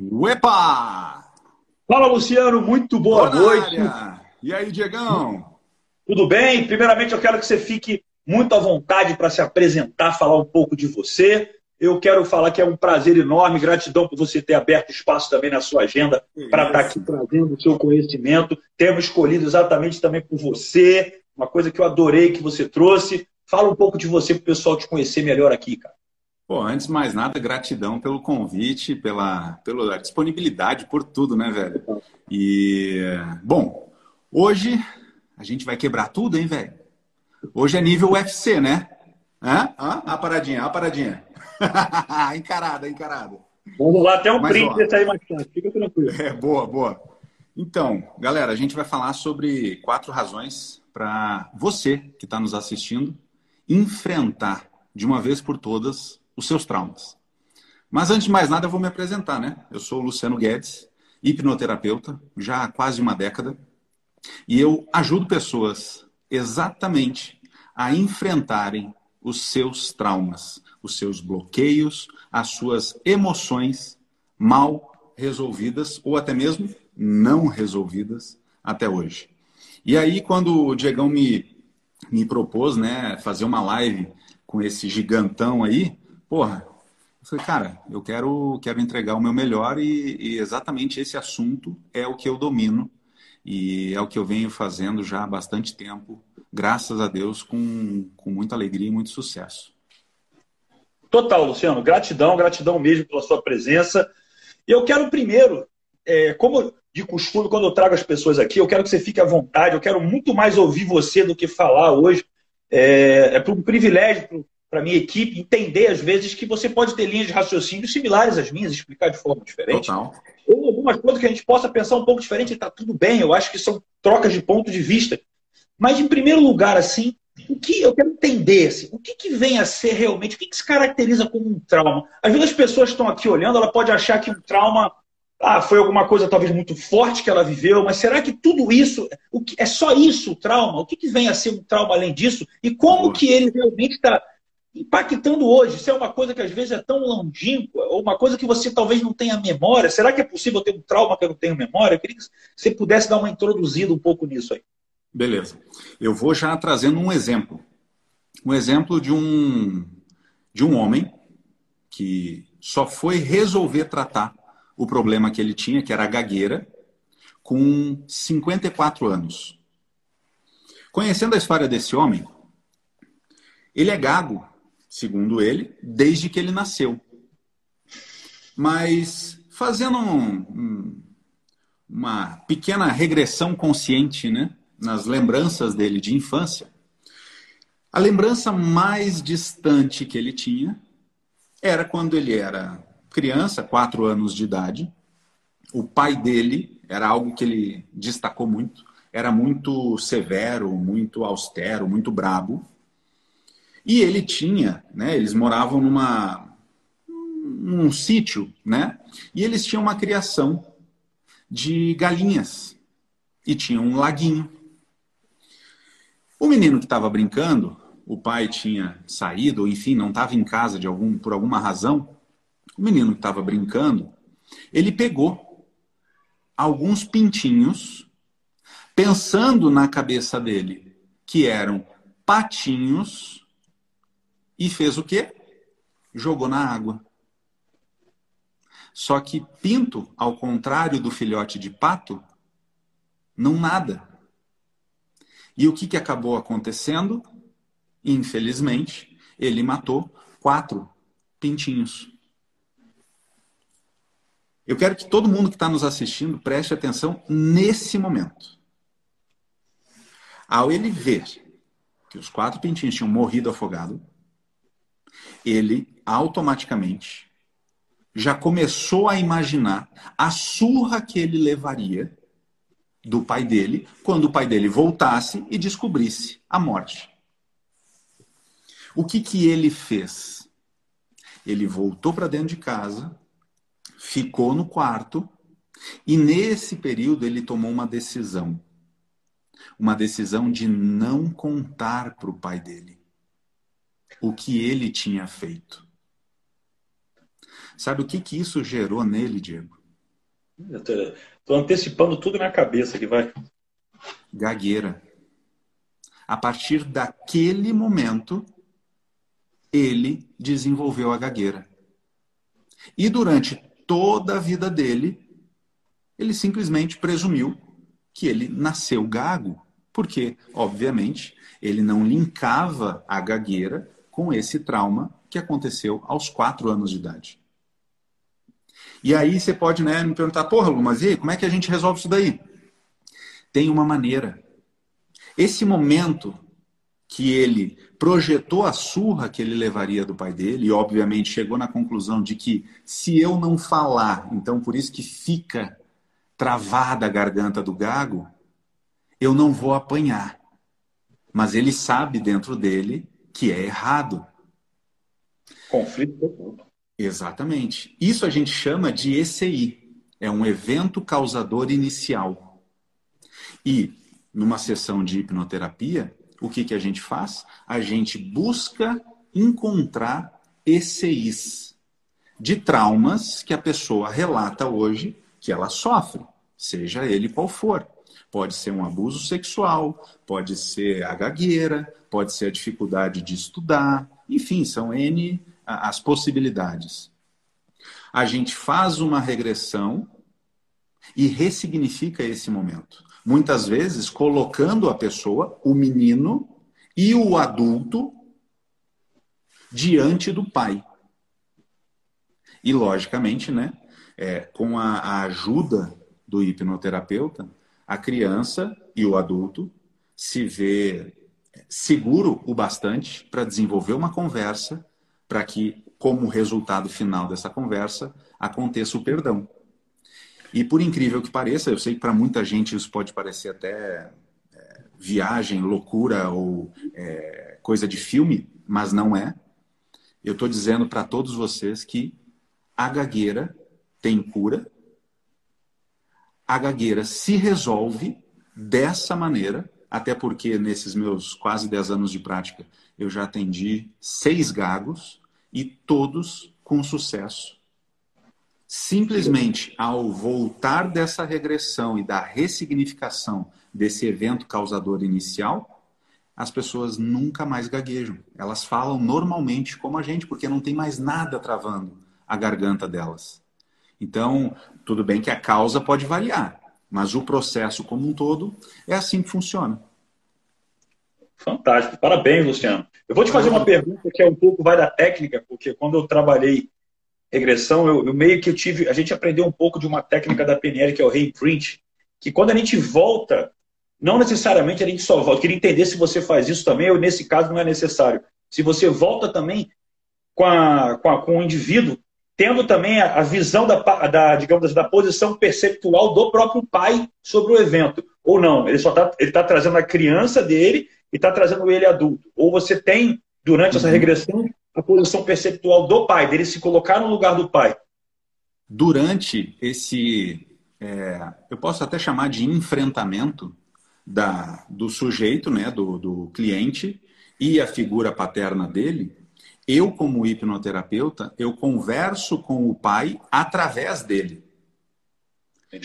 Uepa! Fala, Luciano, muito boa, boa noite. Área. E aí, Diegão? Tudo bem? Primeiramente, eu quero que você fique muito à vontade para se apresentar, falar um pouco de você. Eu quero falar que é um prazer enorme, gratidão por você ter aberto espaço também na sua agenda para estar aqui trazendo o seu conhecimento. Temos escolhido exatamente também por você, uma coisa que eu adorei que você trouxe. Fala um pouco de você para o pessoal te conhecer melhor aqui, cara. Pô, antes de mais nada, gratidão pelo convite, pela, pela disponibilidade, por tudo, né, velho? E, bom, hoje a gente vai quebrar tudo, hein, velho? Hoje é nível UFC, né? Hã? Hã? A paradinha, a paradinha. encarada, encarada. Vamos lá, até um Mas, print desse aí fica tranquilo. É, boa, boa. Então, galera, a gente vai falar sobre quatro razões para você que está nos assistindo enfrentar de uma vez por todas os seus traumas. Mas antes de mais nada, eu vou me apresentar, né? Eu sou o Luciano Guedes, hipnoterapeuta, já há quase uma década, e eu ajudo pessoas exatamente a enfrentarem os seus traumas, os seus bloqueios, as suas emoções mal resolvidas ou até mesmo não resolvidas até hoje. E aí, quando o Diegão me, me propôs né, fazer uma live com esse gigantão aí, porra, eu falei, cara, eu quero, quero entregar o meu melhor e, e, exatamente esse assunto é o que eu domino e é o que eu venho fazendo já há bastante tempo, graças a Deus, com, com muita alegria e muito sucesso. Total, Luciano. Gratidão, gratidão mesmo pela sua presença. Eu quero primeiro, é, como de costume, quando eu trago as pessoas aqui, eu quero que você fique à vontade, eu quero muito mais ouvir você do que falar hoje. É, é um privilégio para minha equipe entender, às vezes, que você pode ter linhas de raciocínio similares às minhas, explicar de forma diferente. Total. Ou algumas coisas que a gente possa pensar um pouco diferente, está tudo bem, eu acho que são trocas de ponto de vista. Mas, em primeiro lugar, assim, o que eu quero entender, assim, o que, que vem a ser realmente, o que, que se caracteriza como um trauma? Às vezes as pessoas estão aqui olhando, ela pode achar que um trauma ah, foi alguma coisa talvez muito forte que ela viveu, mas será que tudo isso, o que, é só isso o trauma? O que, que vem a ser um trauma além disso? E como que ele realmente está impactando hoje? Isso é uma coisa que às vezes é tão longínqua, ou uma coisa que você talvez não tenha memória. Será que é possível ter um trauma que eu não tenho memória? Eu queria que você pudesse dar uma introduzida um pouco nisso aí. Beleza. Eu vou já trazendo um exemplo. Um exemplo de um, de um homem que só foi resolver tratar o problema que ele tinha, que era a gagueira, com 54 anos. Conhecendo a história desse homem, ele é gago segundo ele, desde que ele nasceu. Mas fazendo um, um, uma pequena regressão consciente né, nas lembranças dele de infância, a lembrança mais distante que ele tinha era quando ele era criança, quatro anos de idade. O pai dele era algo que ele destacou muito, era muito severo, muito austero, muito brabo. E ele tinha, né, eles moravam numa num sítio, né? E eles tinham uma criação de galinhas e tinha um laguinho. O menino que estava brincando, o pai tinha saído, ou enfim, não estava em casa de algum, por alguma razão. O menino que estava brincando, ele pegou alguns pintinhos, pensando na cabeça dele que eram patinhos e fez o quê? Jogou na água. Só que pinto, ao contrário do filhote de pato, não nada. E o que, que acabou acontecendo? Infelizmente, ele matou quatro pintinhos. Eu quero que todo mundo que está nos assistindo preste atenção nesse momento. Ao ele ver que os quatro pintinhos tinham morrido afogado, ele automaticamente já começou a imaginar a surra que ele levaria do pai dele quando o pai dele voltasse e descobrisse a morte. O que, que ele fez? Ele voltou para dentro de casa, ficou no quarto e nesse período ele tomou uma decisão. Uma decisão de não contar para o pai dele o que ele tinha feito. Sabe o que, que isso gerou nele, Diego? Estou antecipando tudo na cabeça que vai. Gagueira. A partir daquele momento, ele desenvolveu a gagueira. E durante toda a vida dele, ele simplesmente presumiu que ele nasceu gago, porque, obviamente, ele não linkava a gagueira com esse trauma que aconteceu aos quatro anos de idade. E aí você pode né, me perguntar, porra, mas e como é que a gente resolve isso daí? Tem uma maneira. Esse momento que ele projetou a surra que ele levaria do pai dele, e obviamente chegou na conclusão de que se eu não falar, então por isso que fica travada a garganta do gago, eu não vou apanhar. Mas ele sabe dentro dele que é errado. Conflito Exatamente. Isso a gente chama de ECI. É um evento causador inicial. E numa sessão de hipnoterapia, o que, que a gente faz? A gente busca encontrar ECIs de traumas que a pessoa relata hoje que ela sofre, seja ele qual for. Pode ser um abuso sexual, pode ser a gagueira, pode ser a dificuldade de estudar, enfim, são N as possibilidades. A gente faz uma regressão e ressignifica esse momento. Muitas vezes colocando a pessoa, o menino e o adulto diante do pai. E logicamente, né, é, com a, a ajuda do hipnoterapeuta, a criança e o adulto se vê seguro o bastante para desenvolver uma conversa para que, como resultado final dessa conversa, aconteça o perdão. E por incrível que pareça, eu sei que para muita gente isso pode parecer até é, viagem, loucura ou é, coisa de filme, mas não é. Eu estou dizendo para todos vocês que a gagueira tem cura, a gagueira se resolve dessa maneira, até porque nesses meus quase 10 anos de prática eu já atendi seis gagos e todos com sucesso. Simplesmente ao voltar dessa regressão e da ressignificação desse evento causador inicial, as pessoas nunca mais gaguejam. Elas falam normalmente como a gente, porque não tem mais nada travando a garganta delas. Então, tudo bem que a causa pode variar, mas o processo como um todo é assim que funciona. Fantástico. Parabéns, Luciano. Eu vou te fazer uma pergunta que é um pouco vai da técnica, porque quando eu trabalhei regressão, eu, eu meio que eu tive. A gente aprendeu um pouco de uma técnica da PNL, que é o reimprint, que quando a gente volta, não necessariamente a gente só volta. Eu queria entender se você faz isso também, ou nesse caso não é necessário. Se você volta também com, a, com, a, com o indivíduo, tendo também a, visão da, da, digamos, da posição perceptual do próprio pai sobre o evento. Ou não, ele só está ele tá trazendo a criança dele e está trazendo ele adulto. Ou você tem, durante essa uhum. regressão, a posição perceptual do pai, dele se colocar no lugar do pai. Durante esse, é, eu posso até chamar de enfrentamento da, do sujeito, né, do, do cliente e a figura paterna dele, eu como hipnoterapeuta, eu converso com o pai através dele.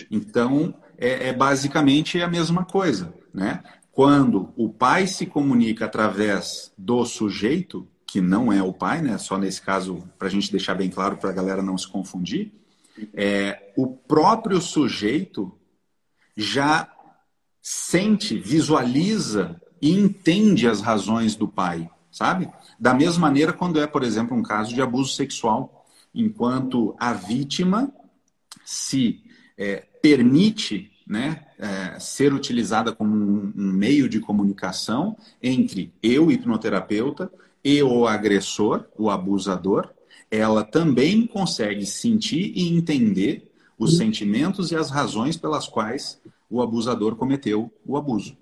Então, é, é basicamente a mesma coisa, né? Quando o pai se comunica através do sujeito, que não é o pai, né? Só nesse caso, para a gente deixar bem claro, para a galera não se confundir, é, o próprio sujeito já sente, visualiza e entende as razões do pai, sabe? Da mesma maneira, quando é, por exemplo, um caso de abuso sexual, enquanto a vítima se é, permite né, é, ser utilizada como um, um, meio de comunicação entre eu, hipnoterapeuta, e o agressor, o abusador, ela também consegue sentir e entender os sentimentos e as razões pelas quais o abusador cometeu o abuso.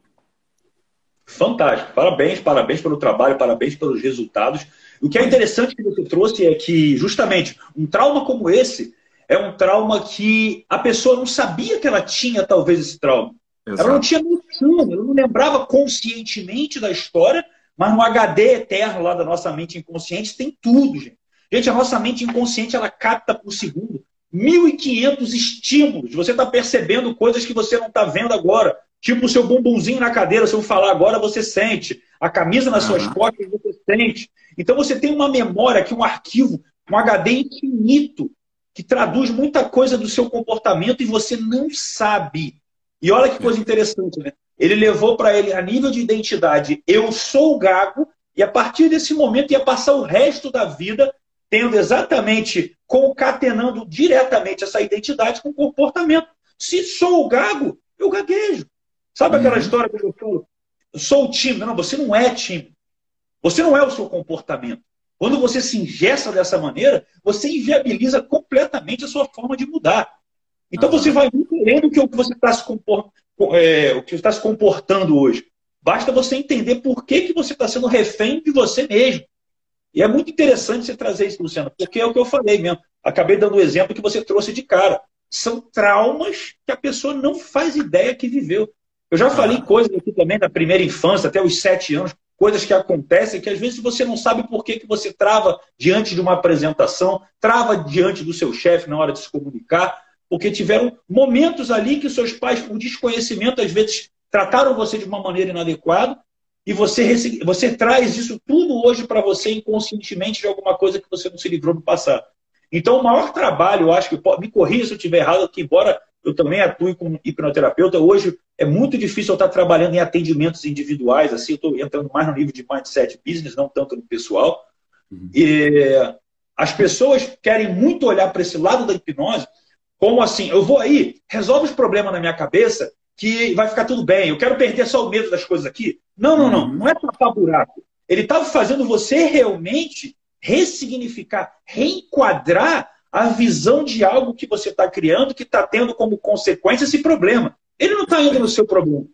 Fantástico. Parabéns, parabéns pelo trabalho, parabéns pelos resultados. O que é interessante que você trouxe é que, justamente, um trauma como esse é um trauma que a pessoa não sabia que ela tinha, talvez, esse trauma. Exato. Ela não tinha noção, ela não lembrava conscientemente da história, mas no HD eterno lá da nossa mente inconsciente tem tudo, gente. Gente, a nossa mente inconsciente ela capta por segundo 1.500 estímulos. Você está percebendo coisas que você não está vendo agora. Tipo o seu bumbumzinho na cadeira, se eu falar agora, você sente. A camisa nas uhum. suas costas, você sente. Então você tem uma memória aqui, um arquivo, um HD infinito, que traduz muita coisa do seu comportamento e você não sabe. E olha que coisa interessante, né? Ele levou para ele a nível de identidade, eu sou o gago, e a partir desse momento ia passar o resto da vida tendo exatamente, concatenando diretamente essa identidade com o comportamento. Se sou o gago, eu gaguejo. Sabe aquela uhum. história que eu falo? Sou o time. Não, você não é time. Você não é o seu comportamento. Quando você se ingessa dessa maneira, você inviabiliza completamente a sua forma de mudar. Então você vai muito além do que o que você está se, é, está se comportando hoje. Basta você entender por que, que você está sendo refém de você mesmo. E é muito interessante você trazer isso, Luciano, porque é o que eu falei mesmo. Acabei dando o exemplo que você trouxe de cara. São traumas que a pessoa não faz ideia que viveu. Eu já falei ah. coisas aqui também da primeira infância, até os sete anos, coisas que acontecem que às vezes você não sabe por que, que você trava diante de uma apresentação, trava diante do seu chefe na hora de se comunicar, porque tiveram momentos ali que seus pais, por desconhecimento, às vezes trataram você de uma maneira inadequada e você, você traz isso tudo hoje para você inconscientemente de alguma coisa que você não se livrou no passado. Então, o maior trabalho, eu acho que, me corrija se eu estiver errado, que embora eu também atue como hipnoterapeuta. Hoje é muito difícil eu estar trabalhando em atendimentos individuais, assim, eu estou entrando mais no nível de mindset business, não tanto no pessoal. Uhum. E as pessoas querem muito olhar para esse lado da hipnose como assim, eu vou aí, resolve os problemas na minha cabeça que vai ficar tudo bem, eu quero perder só o medo das coisas aqui. Não, não, não, uhum. não é tapar buraco. Ele estava fazendo você realmente ressignificar, reenquadrar a visão de algo que você está criando que está tendo como consequência esse problema. Ele não está indo no seu problema.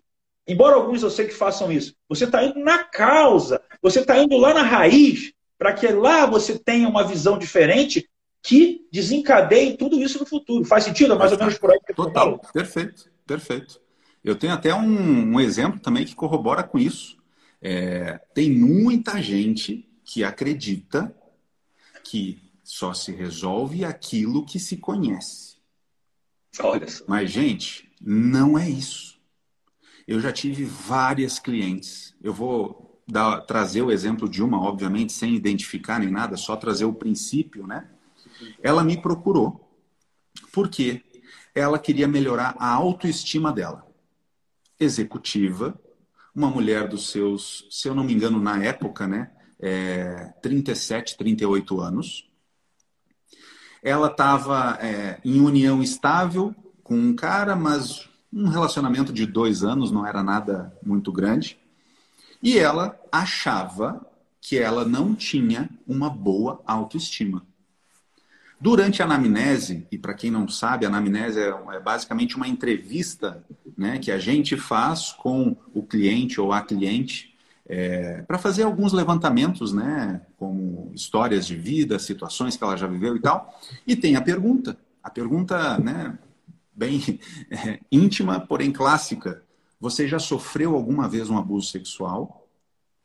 Embora alguns eu sei que façam isso. Você está indo na causa. Você está indo lá na raiz para que lá você tenha uma visão diferente que desencadeie tudo isso no futuro. Faz sentido? É mais ou menos por aí que Total. Perfeito. Perfeito. Eu tenho até um, um exemplo também que corrobora com isso. É, tem muita gente que acredita que só se resolve aquilo que se conhece. Olha só. Mas, gente, não é isso. Eu já tive várias clientes. Eu vou dar, trazer o exemplo de uma, obviamente, sem identificar nem nada, só trazer o princípio, né? Ela me procurou porque ela queria melhorar a autoestima dela. Executiva, uma mulher dos seus, se eu não me engano, na época, né? É, 37, 38 anos ela estava é, em união estável com um cara, mas um relacionamento de dois anos não era nada muito grande. E ela achava que ela não tinha uma boa autoestima. Durante a anamnese, e para quem não sabe, a anamnese é, é, basicamente uma entrevista né, que a gente faz com o cliente ou a cliente é, para fazer alguns levantamentos, né, como histórias de vida, situações que ela já viveu e tal. E tem a pergunta, a pergunta, né, bem é, íntima, porém clássica. Você já sofreu alguma vez um abuso sexual,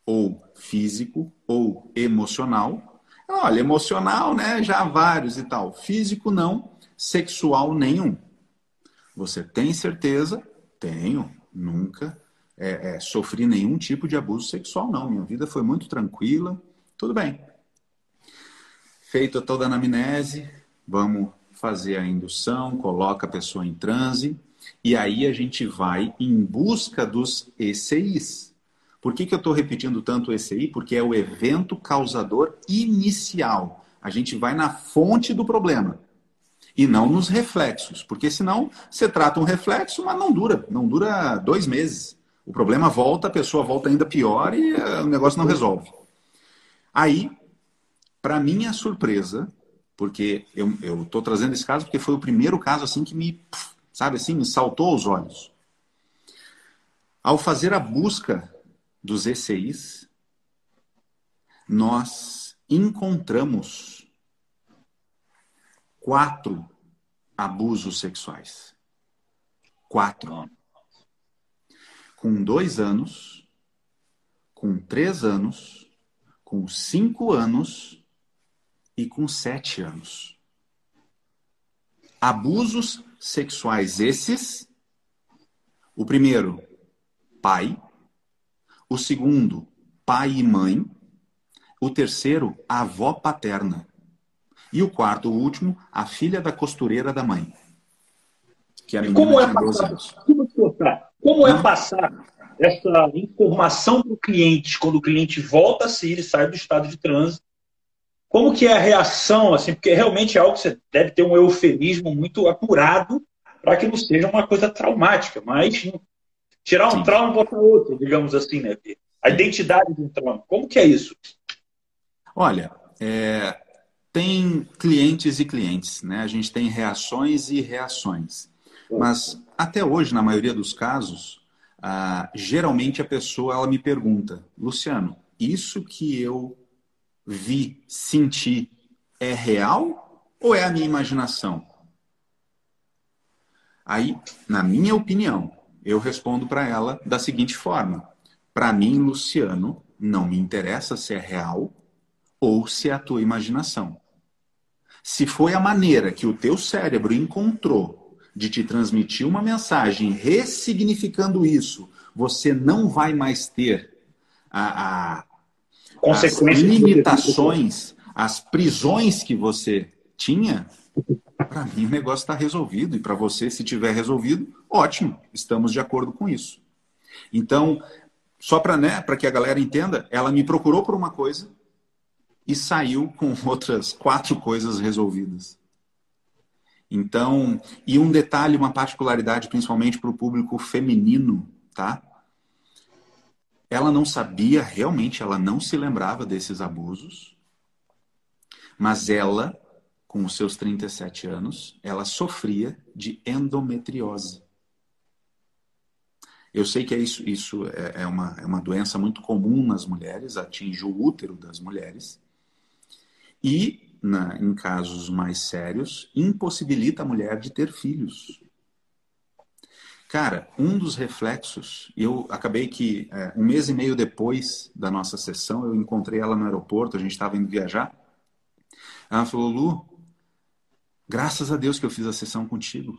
ou físico, ou emocional? Olha, emocional, né, já vários e tal. Físico não, sexual nenhum. Você tem certeza? Tenho, nunca é, é, sofri nenhum tipo de abuso sexual, não. Minha vida foi muito tranquila, tudo bem. Feita toda a anamnese, vamos fazer a indução, coloca a pessoa em transe, e aí a gente vai em busca dos ECIs. Por que, que eu estou repetindo tanto o ECI? Porque é o evento causador inicial. A gente vai na fonte do problema e não nos reflexos, porque senão você trata um reflexo, mas não dura, não dura dois meses. O problema volta, a pessoa volta ainda pior e eh, o negócio não resolve. Aí, para minha surpresa, porque eu estou trazendo esse caso porque foi o primeiro caso assim que me, sabe assim, me saltou aos olhos. Ao fazer a busca dos ECIs, nós encontramos quatro abusos sexuais. Quatro com dois anos, com três anos, com cinco anos e com sete anos. Abusos sexuais esses. O primeiro, pai. O segundo, pai e mãe. O terceiro, avó paterna. E o quarto, o último, a filha da costureira da mãe. Que a como é passar, como é passar essa informação para o cliente quando o cliente volta a sair e sai do estado de trânsito? Como que é a reação, assim, porque realmente é algo que você deve ter um eufemismo muito apurado para que não seja uma coisa traumática, mas tirar um Sim. trauma e botar outro, digamos assim, né? A identidade de um trauma. Como que é isso? Olha, é, tem clientes e clientes, né? A gente tem reações e reações. Mas até hoje, na maioria dos casos, ah, geralmente a pessoa ela me pergunta, Luciano, isso que eu vi, senti, é real ou é a minha imaginação? Aí, na minha opinião, eu respondo para ela da seguinte forma: para mim, Luciano, não me interessa se é real ou se é a tua imaginação. Se foi a maneira que o teu cérebro encontrou de te transmitir uma mensagem, ressignificando isso, você não vai mais ter a, a as limitações, as prisões que você tinha, para mim o negócio está resolvido. E para você, se tiver resolvido, ótimo, estamos de acordo com isso. Então, só para né, que a galera entenda, ela me procurou por uma coisa e saiu com outras quatro coisas resolvidas. Então, e um detalhe, uma particularidade, principalmente para o público feminino, tá? Ela não sabia, realmente, ela não se lembrava desses abusos, mas ela, com os seus 37 anos, ela sofria de endometriose. Eu sei que é isso, isso é, é, uma, é uma doença muito comum nas mulheres, atinge o útero das mulheres. E, na, em casos mais sérios, impossibilita a mulher de ter filhos. Cara, um dos reflexos, eu acabei que é, um mês e meio depois da nossa sessão, eu encontrei ela no aeroporto, a gente estava indo viajar. Ela falou, Lu, graças a Deus que eu fiz a sessão contigo.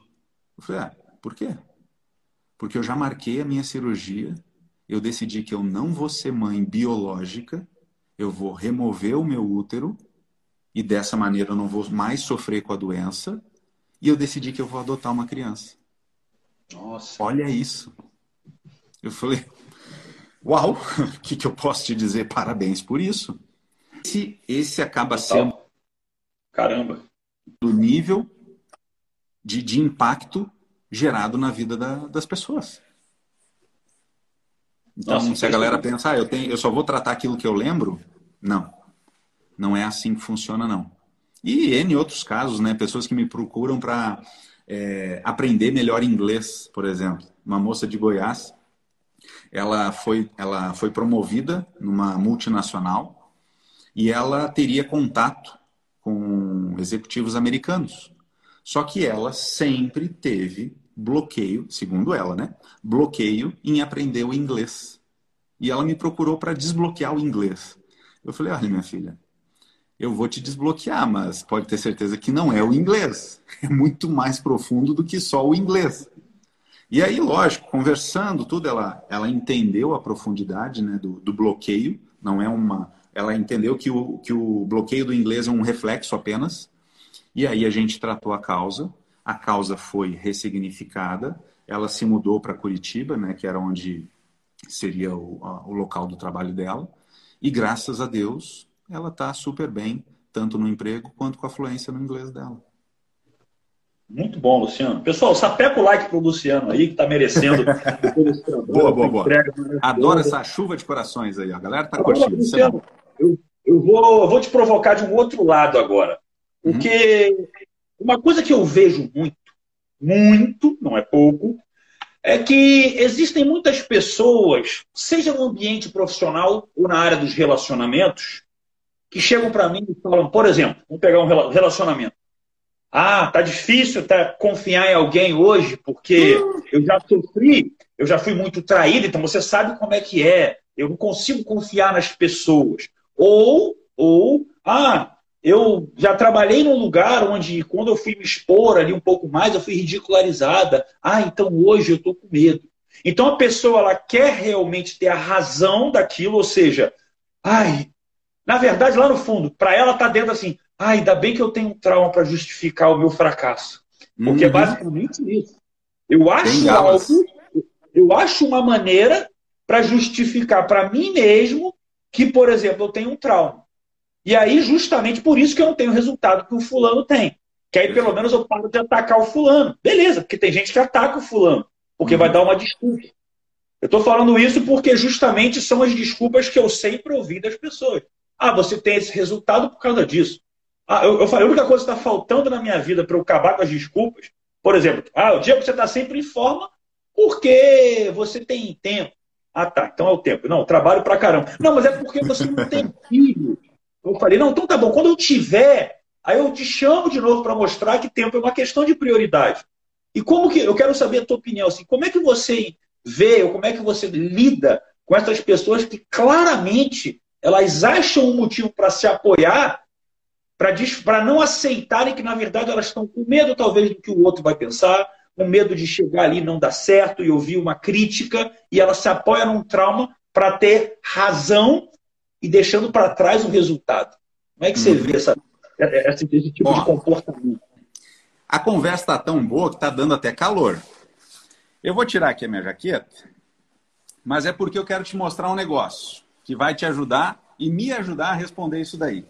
Eu falei, ah, por quê? Porque eu já marquei a minha cirurgia, eu decidi que eu não vou ser mãe biológica, eu vou remover o meu útero e dessa maneira eu não vou mais sofrer com a doença, e eu decidi que eu vou adotar uma criança. Nossa. Olha isso. Eu falei, uau, o que, que eu posso te dizer? Parabéns por isso. Esse, esse acaba sendo. Caramba. Do nível de, de impacto gerado na vida da, das pessoas. Então, Nossa, se a galera pensa, ah, eu, tenho, eu só vou tratar aquilo que eu lembro, não. Não é assim que funciona, não. E N outros casos, né? Pessoas que me procuram para é, aprender melhor inglês, por exemplo. Uma moça de Goiás, ela foi, ela foi promovida numa multinacional e ela teria contato com executivos americanos. Só que ela sempre teve bloqueio, segundo ela, né? Bloqueio em aprender o inglês. E ela me procurou para desbloquear o inglês. Eu falei: olha, minha filha, eu vou te desbloquear, mas pode ter certeza que não é o inglês. É muito mais profundo do que só o inglês. E aí, lógico, conversando tudo, ela, ela entendeu a profundidade né, do, do bloqueio. Não é uma. Ela entendeu que o, que o bloqueio do inglês é um reflexo apenas. E aí a gente tratou a causa. A causa foi ressignificada. Ela se mudou para Curitiba, né, que era onde seria o, a, o local do trabalho dela. E graças a Deus, ela está super bem, tanto no emprego quanto com a fluência no inglês dela. Muito bom, Luciano. Pessoal, sapeca o like pro Luciano aí, que está merecendo. boa, boa, boa. Adoro essa chuva de corações aí. A galera está curtindo. Luciano, eu, eu, vou, eu vou te provocar de um outro lado agora. Porque uhum. uma coisa que eu vejo muito, muito, não é pouco, é que existem muitas pessoas, seja no ambiente profissional ou na área dos relacionamentos, que chegam para mim e falam, por exemplo, vamos pegar um relacionamento. Ah, tá difícil tá, confiar em alguém hoje, porque eu já sofri, eu já fui muito traído, então você sabe como é que é. Eu não consigo confiar nas pessoas. Ou, ou, ah, eu já trabalhei num lugar onde, quando eu fui me expor ali um pouco mais, eu fui ridicularizada. Ah, então hoje eu estou com medo. Então a pessoa ela quer realmente ter a razão daquilo, ou seja, ai, na verdade, lá no fundo, para ela tá dentro assim, ai, ainda bem que eu tenho um trauma para justificar o meu fracasso. Porque é uhum. é basicamente isso. Eu acho algo, eu acho uma maneira para justificar para mim mesmo que, por exemplo, eu tenho um trauma. E aí, justamente por isso que eu não tenho o resultado que o fulano tem. Que aí, pelo menos, eu paro de atacar o fulano. Beleza, porque tem gente que ataca o fulano, porque vai uhum. dar uma desculpa. Eu estou falando isso porque justamente são as desculpas que eu sempre ouvi das pessoas. Ah, você tem esse resultado por causa disso. Ah, eu, eu falei, a única coisa que está faltando na minha vida para eu acabar com as desculpas, por exemplo, ah, o dia que você está sempre em forma porque você tem tempo. Ah, tá, então é o tempo. Não, trabalho pra caramba. Não, mas é porque você não tem filho. Eu falei, não, então tá bom, quando eu tiver, aí eu te chamo de novo para mostrar que tempo é uma questão de prioridade. E como que, eu quero saber a tua opinião, assim, como é que você vê, ou como é que você lida com essas pessoas que claramente elas acham um motivo para se apoiar, para não aceitarem que, na verdade, elas estão com medo, talvez, do que o outro vai pensar, com medo de chegar ali e não dar certo e ouvir uma crítica, e ela se apoia num trauma para ter razão e deixando para trás o resultado. Como é que você uhum. vê essa, esse, esse tipo Bom, de comportamento? A conversa está tão boa que está dando até calor. Eu vou tirar aqui a minha jaqueta, mas é porque eu quero te mostrar um negócio que vai te ajudar e me ajudar a responder isso daí.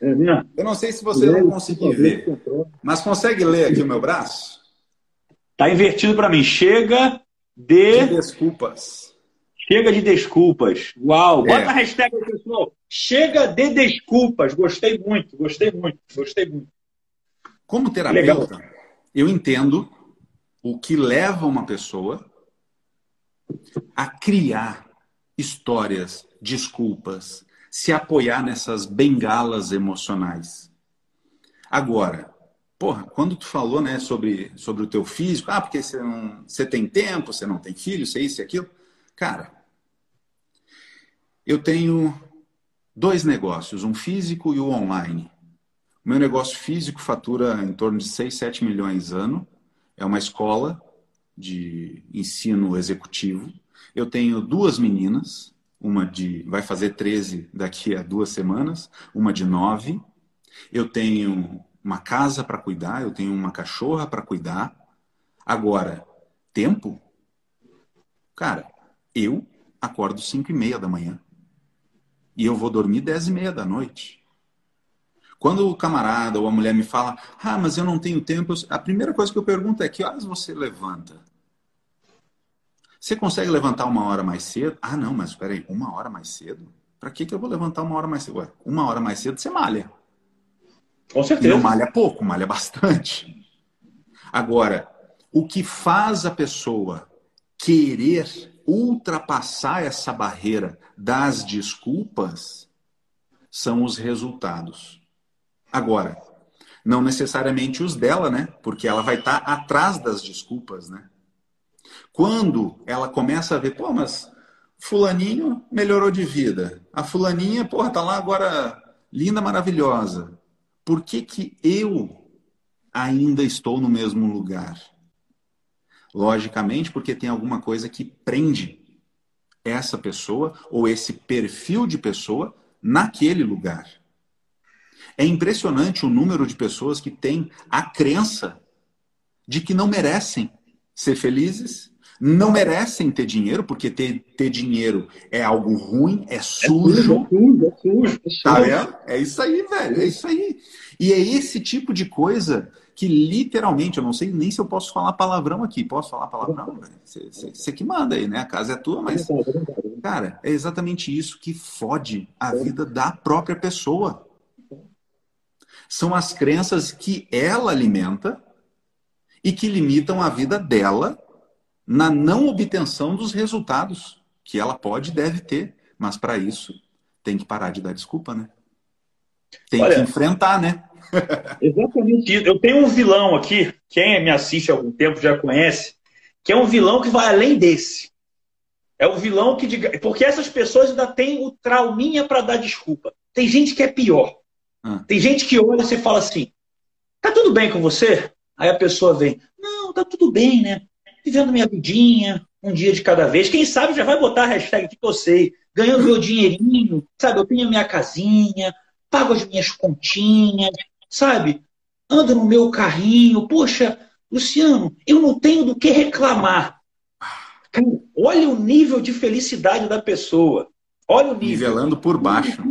É, eu não sei se você vai conseguir ver, mas consegue ler aqui o meu braço? Está invertido para mim. Chega de... de desculpas. Chega de desculpas. Uau! É. Bota a hashtag pessoal. Chega de desculpas. Gostei muito, gostei muito, gostei muito. Como terapeuta, Legal. eu entendo o que leva uma pessoa a criar histórias, desculpas, se apoiar nessas bengalas emocionais. Agora, porra, quando tu falou, né, sobre, sobre o teu físico, ah, porque você, não, você tem tempo, você não tem filho, você é isso e aquilo. Cara, eu tenho dois negócios, um físico e o um online. O meu negócio físico fatura em torno de 6, 7 milhões ano. É uma escola de ensino executivo. Eu tenho duas meninas, uma de vai fazer 13 daqui a duas semanas, uma de 9. Eu tenho uma casa para cuidar, eu tenho uma cachorra para cuidar. Agora, tempo? Cara, eu acordo 5 e meia da manhã e eu vou dormir dez e meia da noite. Quando o camarada ou a mulher me fala, ah, mas eu não tenho tempo, a primeira coisa que eu pergunto é que horas você levanta? Você consegue levantar uma hora mais cedo? Ah, não, mas espera aí, uma hora mais cedo? Para que, que eu vou levantar uma hora mais cedo? Ué, uma hora mais cedo você malha. Com certeza. E não malha pouco, malha bastante. Agora, o que faz a pessoa querer ultrapassar essa barreira das desculpas são os resultados. Agora, não necessariamente os dela, né? Porque ela vai estar tá atrás das desculpas, né? Quando ela começa a ver, pô, mas fulaninho melhorou de vida. A fulaninha, porra, tá lá agora linda, maravilhosa. Por que que eu ainda estou no mesmo lugar? Logicamente, porque tem alguma coisa que prende essa pessoa ou esse perfil de pessoa naquele lugar. É impressionante o número de pessoas que têm a crença de que não merecem ser felizes, não merecem ter dinheiro, porque ter, ter dinheiro é algo ruim, é sujo. É sujo, é sujo. É, sujo. Tá vendo? é isso aí, velho, é isso aí. E é esse tipo de coisa que literalmente, eu não sei nem se eu posso falar palavrão aqui. Posso falar palavrão? Você que manda aí, né? A casa é tua, mas. Cara, é exatamente isso que fode a vida da própria pessoa. São as crenças que ela alimenta e que limitam a vida dela na não obtenção dos resultados que ela pode e deve ter. Mas para isso, tem que parar de dar desculpa, né? Tem Olha, que enfrentar, né? Exatamente isso. Eu tenho um vilão aqui, quem me assiste há algum tempo já conhece, que é um vilão que vai além desse. É o vilão que. Porque essas pessoas ainda têm o trauminha para dar desculpa. Tem gente que é pior. Ah. Tem gente que olha e fala assim: tá tudo bem com você? Aí a pessoa vem: não, tá tudo bem, né? Vivendo minha vidinha, um dia de cada vez. Quem sabe já vai botar a hashtag que eu sei, ganhando meu dinheirinho, sabe? Eu tenho a minha casinha, pago as minhas continhas, sabe? Ando no meu carrinho. Poxa, Luciano, eu não tenho do que reclamar. olha o nível de felicidade da pessoa. Olha o nível. Nivelando por baixo.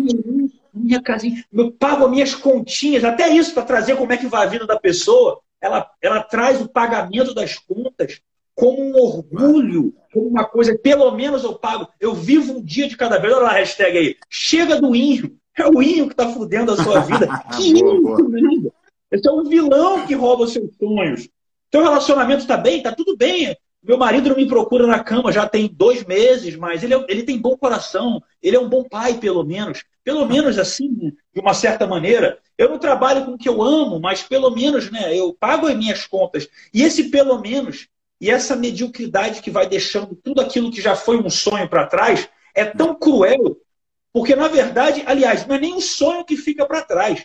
Minha casinha, eu pago as minhas continhas, até isso para trazer como é que vai a vida da pessoa. Ela, ela traz o pagamento das contas como um orgulho, como uma coisa, pelo menos eu pago, eu vivo um dia de cada vez. Olha lá a hashtag aí. Chega do índio. É o índio que está fudendo a sua vida. que índio, Esse é um vilão que rouba os seus sonhos. Teu relacionamento está bem? Está tudo bem. Meu marido não me procura na cama já tem dois meses, mas ele, é, ele tem bom coração. Ele é um bom pai, pelo menos. Pelo menos assim, de uma certa maneira. Eu não trabalho com o que eu amo, mas pelo menos né, eu pago as minhas contas. E esse pelo menos, e essa mediocridade que vai deixando tudo aquilo que já foi um sonho para trás, é tão cruel. Porque, na verdade, aliás, não é nem um sonho que fica para trás.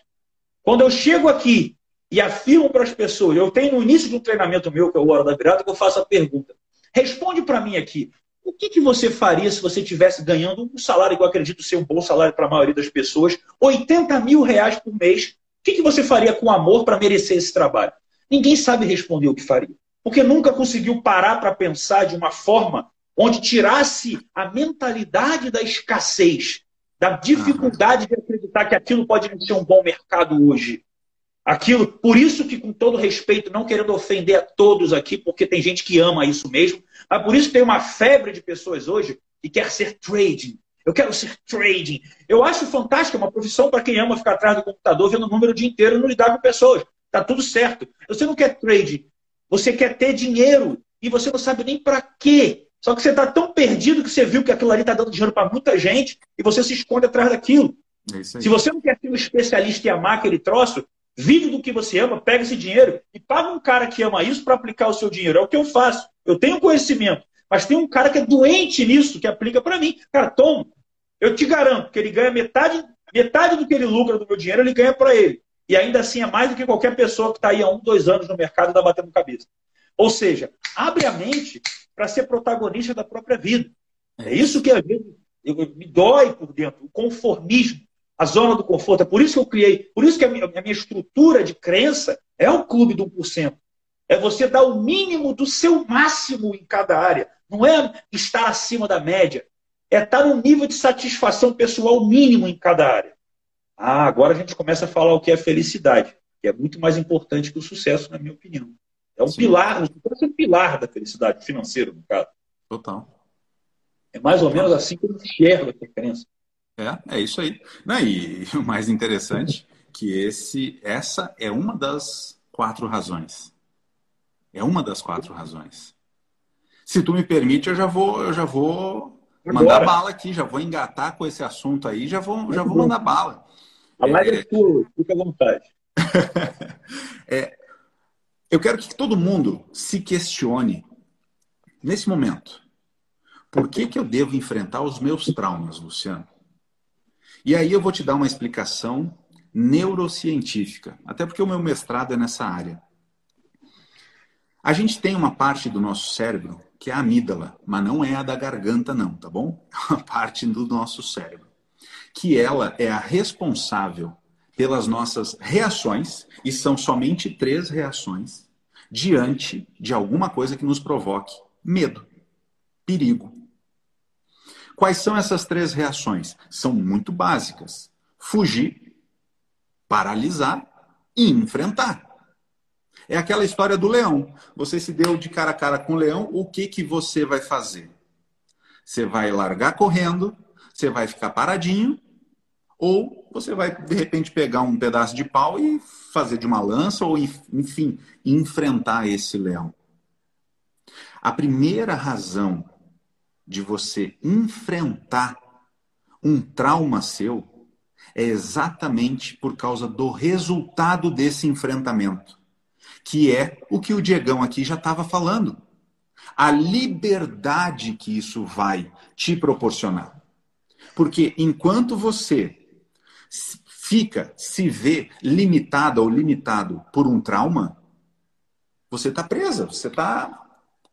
Quando eu chego aqui e afirmo para as pessoas, eu tenho no início de um treinamento meu, que é o Hora da Virada, que eu faço a pergunta. Responde para mim aqui. O que, que você faria se você estivesse ganhando um salário que eu acredito ser um bom salário para a maioria das pessoas, 80 mil reais por mês? O que, que você faria com amor para merecer esse trabalho? Ninguém sabe responder o que faria. Porque nunca conseguiu parar para pensar de uma forma onde tirasse a mentalidade da escassez, da dificuldade de acreditar que aquilo pode ser um bom mercado hoje. Aquilo, por isso que, com todo respeito, não querendo ofender a todos aqui, porque tem gente que ama isso mesmo, mas por isso que tem uma febre de pessoas hoje que quer ser trading. Eu quero ser trading. Eu acho fantástico, é uma profissão para quem ama ficar atrás do computador, vendo o número o dia inteiro e não lidar com pessoas. Tá tudo certo. Você não quer trading, você quer ter dinheiro e você não sabe nem para quê. Só que você está tão perdido que você viu que aquilo ali está dando dinheiro para muita gente e você se esconde atrás daquilo. É se você não quer ser um especialista e amar aquele troço, vive do que você ama, pega esse dinheiro e paga um cara que ama isso para aplicar o seu dinheiro. É o que eu faço. Eu tenho conhecimento, mas tem um cara que é doente nisso, que aplica para mim. Cara, toma. Eu te garanto que ele ganha metade, metade do que ele lucra do meu dinheiro, ele ganha para ele. E ainda assim é mais do que qualquer pessoa que está aí há um, dois anos no mercado e está batendo cabeça. Ou seja, abre a mente para ser protagonista da própria vida. É isso que às vezes eu, me dói por dentro, o conformismo, a zona do conforto. É por isso que eu criei, por isso que a minha, a minha estrutura de crença é o clube do 1%. É você dar o mínimo do seu máximo em cada área. Não é estar acima da média. É estar no nível de satisfação pessoal mínimo em cada área. Ah, agora a gente começa a falar o que é felicidade, que é muito mais importante que o sucesso, na minha opinião. É um Sim. pilar, o sucesso é um pilar da felicidade financeira, no caso. Total. É mais ou menos assim que eu enxergo essa crença. É, é isso aí. Não, e o mais interessante que esse, essa é uma das quatro razões. É uma das quatro razões. Se tu me permite, eu já vou, eu já vou mandar bala aqui, já vou engatar com esse assunto aí, já vou, já vou mandar bala. A live é tua, fica à vontade. é, eu quero que todo mundo se questione nesse momento. Por que, que eu devo enfrentar os meus traumas, Luciano? E aí eu vou te dar uma explicação neurocientífica, até porque o meu mestrado é nessa área. A gente tem uma parte do nosso cérebro que é a amígdala, mas não é a da garganta, não, tá bom? É uma parte do nosso cérebro que ela é a responsável pelas nossas reações, e são somente três reações, diante de alguma coisa que nos provoque medo, perigo. Quais são essas três reações? São muito básicas: fugir, paralisar e enfrentar. É aquela história do leão. Você se deu de cara a cara com o leão, o que, que você vai fazer? Você vai largar correndo, você vai ficar paradinho, ou você vai, de repente, pegar um pedaço de pau e fazer de uma lança, ou, enfim, enfrentar esse leão. A primeira razão de você enfrentar um trauma seu é exatamente por causa do resultado desse enfrentamento, que é o que o Diegão aqui já estava falando. A liberdade que isso vai te proporcionar. Porque enquanto você fica, se vê limitada ou limitado por um trauma, você está presa, você está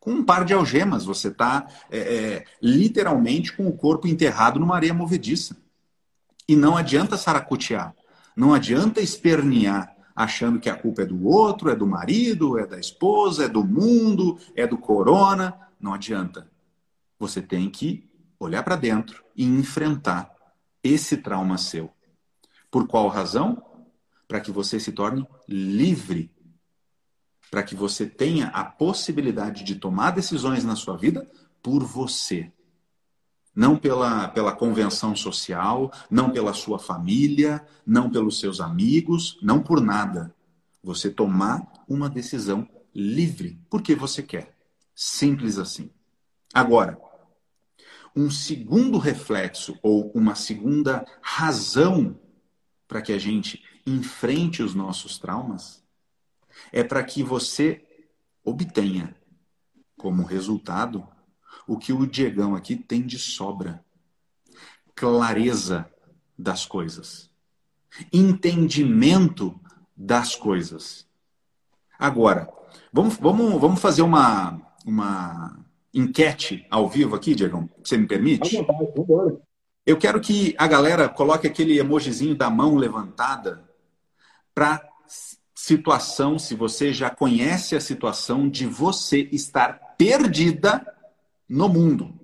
com um par de algemas, você está é, é, literalmente com o corpo enterrado numa areia movediça. E não adianta saracotear, não adianta espernear, achando que a culpa é do outro, é do marido, é da esposa, é do mundo, é do corona. Não adianta. Você tem que olhar para dentro e enfrentar esse trauma seu. Por qual razão? Para que você se torne livre. Para que você tenha a possibilidade de tomar decisões na sua vida por você. Não pela, pela convenção social, não pela sua família, não pelos seus amigos, não por nada. Você tomar uma decisão livre, porque você quer. Simples assim. Agora, um segundo reflexo ou uma segunda razão para que a gente enfrente os nossos traumas é para que você obtenha como resultado o que o Diegão aqui tem de sobra: clareza das coisas, entendimento das coisas. Agora, vamos, vamos, vamos fazer uma, uma enquete ao vivo aqui, Diego? Você me permite? Eu quero que a galera coloque aquele emojizinho da mão levantada para situação, se você já conhece a situação de você estar perdida no mundo.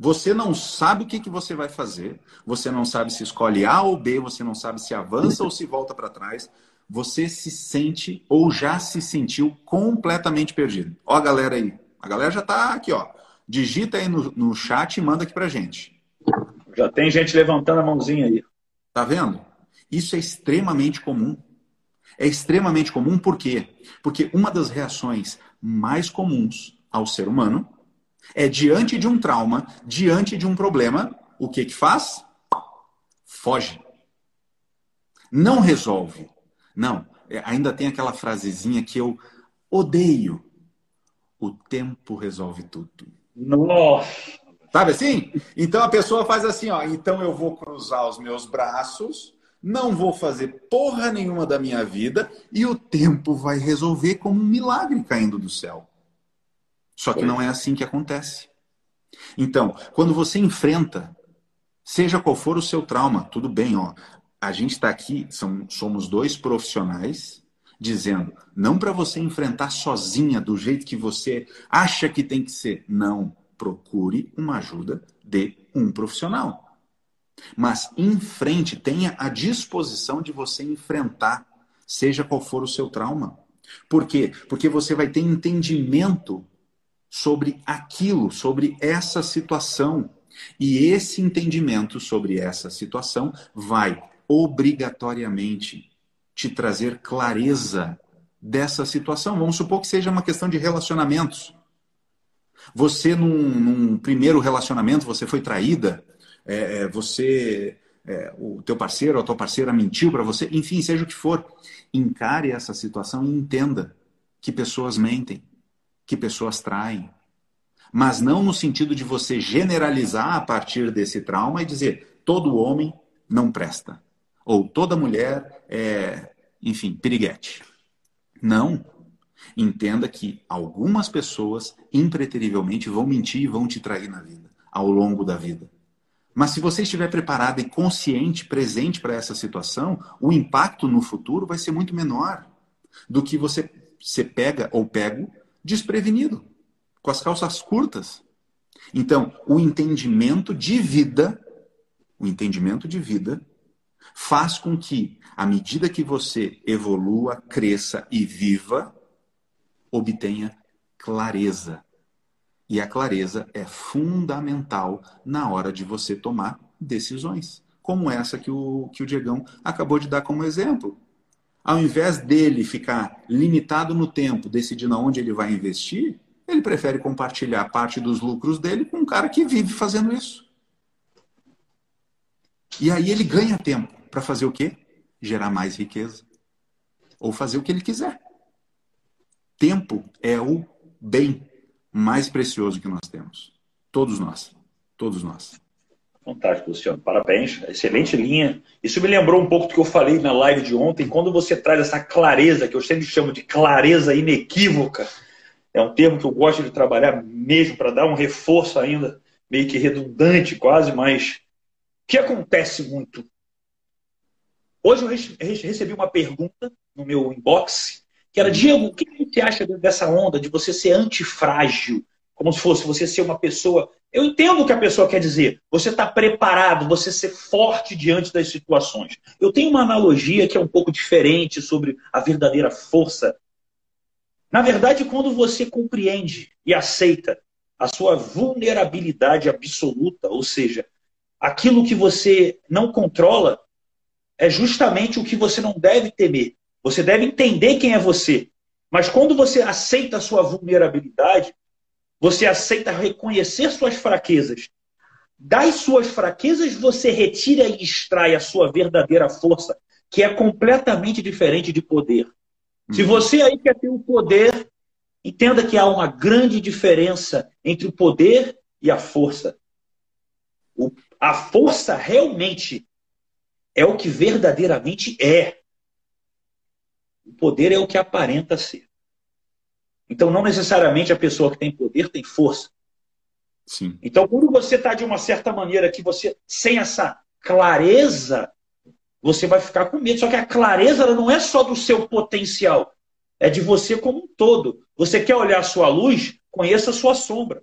Você não sabe o que, que você vai fazer, você não sabe se escolhe A ou B, você não sabe se avança ou se volta para trás. Você se sente ou já se sentiu completamente perdido. Ó, a galera aí, a galera já está aqui, ó. Digita aí no, no chat e manda aqui pra gente. Já tem gente levantando a mãozinha aí. Tá vendo? Isso é extremamente comum. É extremamente comum por quê? Porque uma das reações mais comuns ao ser humano é diante de um trauma, diante de um problema, o que que faz? Foge. Não resolve. Não, é, ainda tem aquela frasezinha que eu odeio, o tempo resolve tudo. Nossa! Sabe assim? Então a pessoa faz assim, ó. Então eu vou cruzar os meus braços, não vou fazer porra nenhuma da minha vida e o tempo vai resolver como um milagre caindo do céu. Só que não é assim que acontece. Então, quando você enfrenta, seja qual for o seu trauma, tudo bem, ó. A gente está aqui, são, somos dois profissionais dizendo, não para você enfrentar sozinha do jeito que você acha que tem que ser. Não, procure uma ajuda de um profissional. Mas em frente, tenha a disposição de você enfrentar, seja qual for o seu trauma. Por quê? Porque você vai ter entendimento sobre aquilo, sobre essa situação. E esse entendimento sobre essa situação vai obrigatoriamente te trazer clareza dessa situação. Vamos supor que seja uma questão de relacionamentos. Você, num, num primeiro relacionamento, você foi traída, é, é você, é, o teu parceiro ou a tua parceira mentiu para você, enfim, seja o que for. Encare essa situação e entenda que pessoas mentem, que pessoas traem. Mas não no sentido de você generalizar a partir desse trauma e dizer todo homem não presta. Ou toda mulher é, enfim, piriguete. Não. Entenda que algumas pessoas, impreterivelmente, vão mentir e vão te trair na vida, ao longo da vida. Mas se você estiver preparado e consciente, presente para essa situação, o impacto no futuro vai ser muito menor do que você se pega ou pego desprevenido, com as calças curtas. Então, o entendimento de vida, o entendimento de vida faz com que, à medida que você evolua, cresça e viva, obtenha clareza. E a clareza é fundamental na hora de você tomar decisões, como essa que o, que o Diegão acabou de dar como exemplo. Ao invés dele ficar limitado no tempo, decidindo aonde ele vai investir, ele prefere compartilhar parte dos lucros dele com um cara que vive fazendo isso. E aí ele ganha tempo para fazer o quê? Gerar mais riqueza. Ou fazer o que ele quiser. Tempo é o bem mais precioso que nós temos. Todos nós. Todos nós. Fantástico, Luciano. Parabéns. Excelente linha. Isso me lembrou um pouco do que eu falei na live de ontem. Quando você traz essa clareza, que eu sempre chamo de clareza inequívoca, é um termo que eu gosto de trabalhar mesmo para dar um reforço ainda, meio que redundante quase, mas o que acontece muito? Hoje eu recebi uma pergunta no meu inbox, que era, Diego, o que você acha dessa onda de você ser antifrágil? Como se fosse você ser uma pessoa eu entendo o que a pessoa quer dizer. Você está preparado, você ser forte diante das situações. Eu tenho uma analogia que é um pouco diferente sobre a verdadeira força. Na verdade, quando você compreende e aceita a sua vulnerabilidade absoluta, ou seja, aquilo que você não controla, é justamente o que você não deve temer. Você deve entender quem é você. Mas quando você aceita a sua vulnerabilidade, você aceita reconhecer suas fraquezas. Das suas fraquezas, você retira e extrai a sua verdadeira força, que é completamente diferente de poder. Se uhum. você aí quer ter o poder, entenda que há uma grande diferença entre o poder e a força. O, a força realmente é o que verdadeiramente é. O poder é o que aparenta ser. Então, não necessariamente a pessoa que tem poder tem força. Sim. Então, quando você está de uma certa maneira que você, sem essa clareza, você vai ficar com medo. Só que a clareza ela não é só do seu potencial, é de você como um todo. Você quer olhar a sua luz, conheça a sua sombra.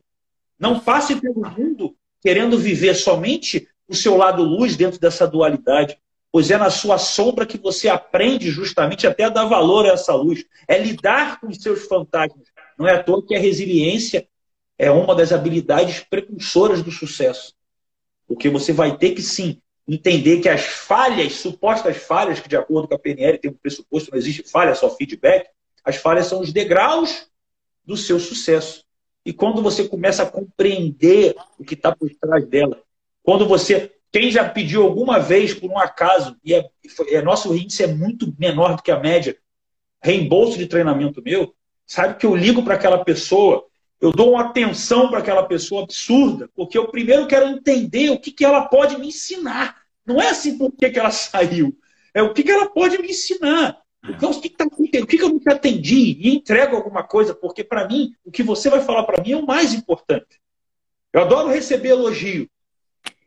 Não passe pelo mundo querendo viver somente o seu lado luz dentro dessa dualidade pois é na sua sombra que você aprende justamente até a dar valor a essa luz. É lidar com os seus fantasmas. Não é à toa que a resiliência é uma das habilidades precursoras do sucesso. Porque você vai ter que sim entender que as falhas, supostas falhas, que de acordo com a PNL tem um pressuposto, não existe falha, só feedback, as falhas são os degraus do seu sucesso. E quando você começa a compreender o que está por trás dela, quando você quem já pediu alguma vez, por um acaso, e é, é, nosso índice é muito menor do que a média, reembolso de treinamento meu, sabe que eu ligo para aquela pessoa, eu dou uma atenção para aquela pessoa absurda, porque eu primeiro quero entender o que, que ela pode me ensinar. Não é assim por que, que ela saiu, é o que, que ela pode me ensinar. Então, o que, que, tá, o que, que eu não te atendi e entrego alguma coisa, porque para mim, o que você vai falar para mim é o mais importante. Eu adoro receber elogio,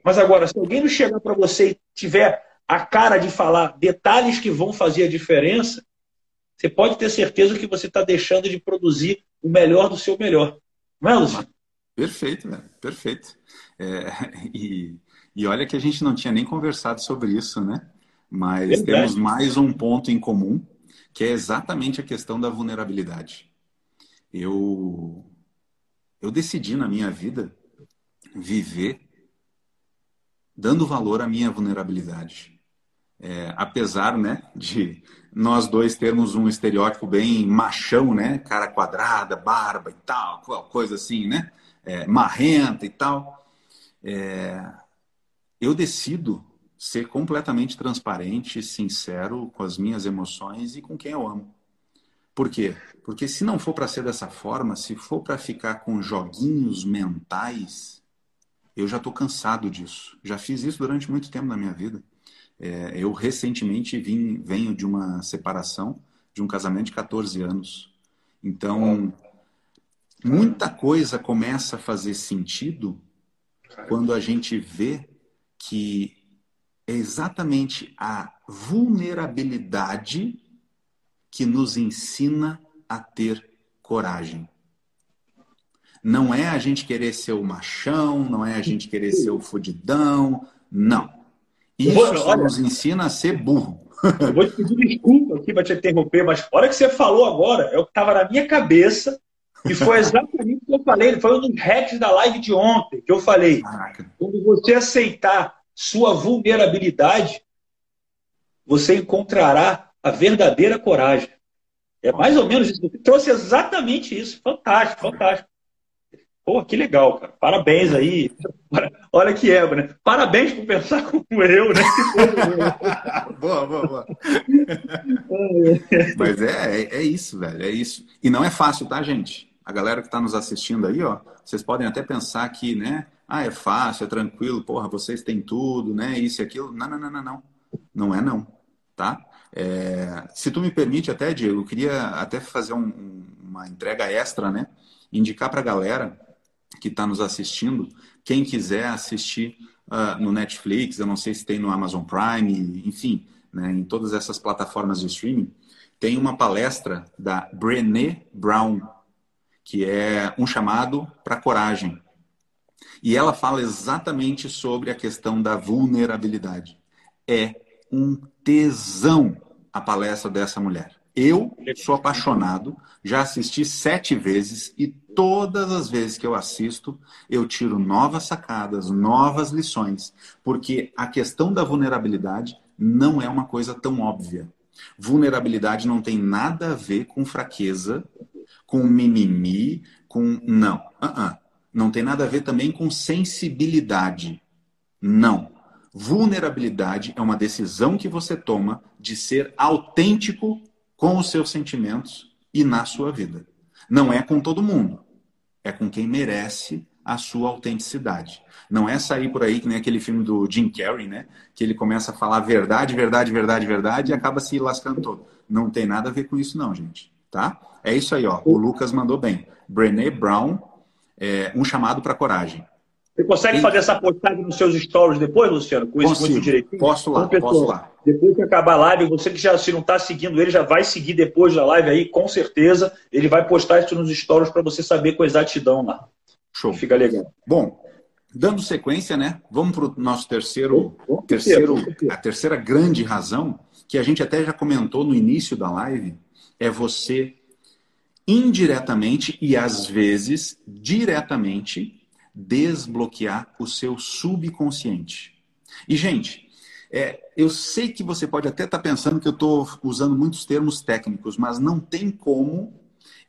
mas agora, se alguém não chegar para você e tiver a cara de falar detalhes que vão fazer a diferença, você pode ter certeza que você está deixando de produzir o melhor do seu melhor. Não é, Luciano? Perfeito, velho. Perfeito. É, e, e olha que a gente não tinha nem conversado sobre isso, né? Mas Verdade. temos mais um ponto em comum, que é exatamente a questão da vulnerabilidade. Eu, eu decidi na minha vida viver dando valor à minha vulnerabilidade. É, apesar né, de nós dois termos um estereótipo bem machão, né? Cara quadrada, barba e tal, coisa assim, né? É, marrenta e tal. É, eu decido ser completamente transparente, sincero com as minhas emoções e com quem eu amo. Por quê? Porque se não for para ser dessa forma, se for para ficar com joguinhos mentais, eu já estou cansado disso. Já fiz isso durante muito tempo na minha vida. É, eu recentemente vim, venho de uma separação, de um casamento de 14 anos. Então, muita coisa começa a fazer sentido quando a gente vê que é exatamente a vulnerabilidade que nos ensina a ter coragem. Não é a gente querer ser o machão, não é a gente querer ser o fudidão, não. Isso Olha, nos ensina a ser burro. Eu vou te pedir desculpa aqui para te interromper, mas a hora que você falou agora, é o que estava na minha cabeça e foi exatamente o que eu falei. Foi um dos hacks da live de ontem que eu falei. Caraca. Quando você aceitar sua vulnerabilidade, você encontrará a verdadeira coragem. É mais ou menos isso. Você trouxe exatamente isso. Fantástico, fantástico. Pô, que legal, cara. Parabéns aí. Olha que ego, né? Parabéns por pensar como eu, né? boa, boa, boa. Mas é, é, é, isso, velho. É isso. E não é fácil, tá, gente? A galera que está nos assistindo aí, ó, vocês podem até pensar que, né? Ah, é fácil, é tranquilo, porra, vocês têm tudo, né? Isso e aquilo. Não, não, não, não, não. Não é não, tá? É, se tu me permite até, Diego, eu queria até fazer um, uma entrega extra, né? Indicar para a galera que está nos assistindo, quem quiser assistir uh, no Netflix, eu não sei se tem no Amazon Prime, enfim, né, em todas essas plataformas de streaming, tem uma palestra da Brené Brown, que é um chamado para coragem. E ela fala exatamente sobre a questão da vulnerabilidade. É um tesão a palestra dessa mulher. Eu sou apaixonado, já assisti sete vezes e todas as vezes que eu assisto, eu tiro novas sacadas, novas lições, porque a questão da vulnerabilidade não é uma coisa tão óbvia. Vulnerabilidade não tem nada a ver com fraqueza, com mimimi, com. Não. Uh -uh. Não tem nada a ver também com sensibilidade. Não. Vulnerabilidade é uma decisão que você toma de ser autêntico com os seus sentimentos e na sua vida. Não é com todo mundo, é com quem merece a sua autenticidade. Não é sair por aí que nem aquele filme do Jim Carrey, né? Que ele começa a falar verdade, verdade, verdade, verdade e acaba se lascando todo. Não tem nada a ver com isso, não, gente. Tá? É isso aí, ó. O Lucas mandou bem. Brené Brown, é, um chamado para coragem. Você consegue fazer essa postagem nos seus stories depois, Luciano? Com isso muito direitinho? Posso lá, então, posso lá. Depois que acabar a live, você que já se não está seguindo ele, já vai seguir depois da live aí, com certeza. Ele vai postar isso nos stories para você saber com exatidão lá. Show. Fica legal. Bom, dando sequência, né? Vamos para o nosso terceiro, terceiro, a terceira grande razão que a gente até já comentou no início da live é você indiretamente e às vezes diretamente desbloquear o seu subconsciente. E, gente, é, eu sei que você pode até estar tá pensando que eu estou usando muitos termos técnicos, mas não tem como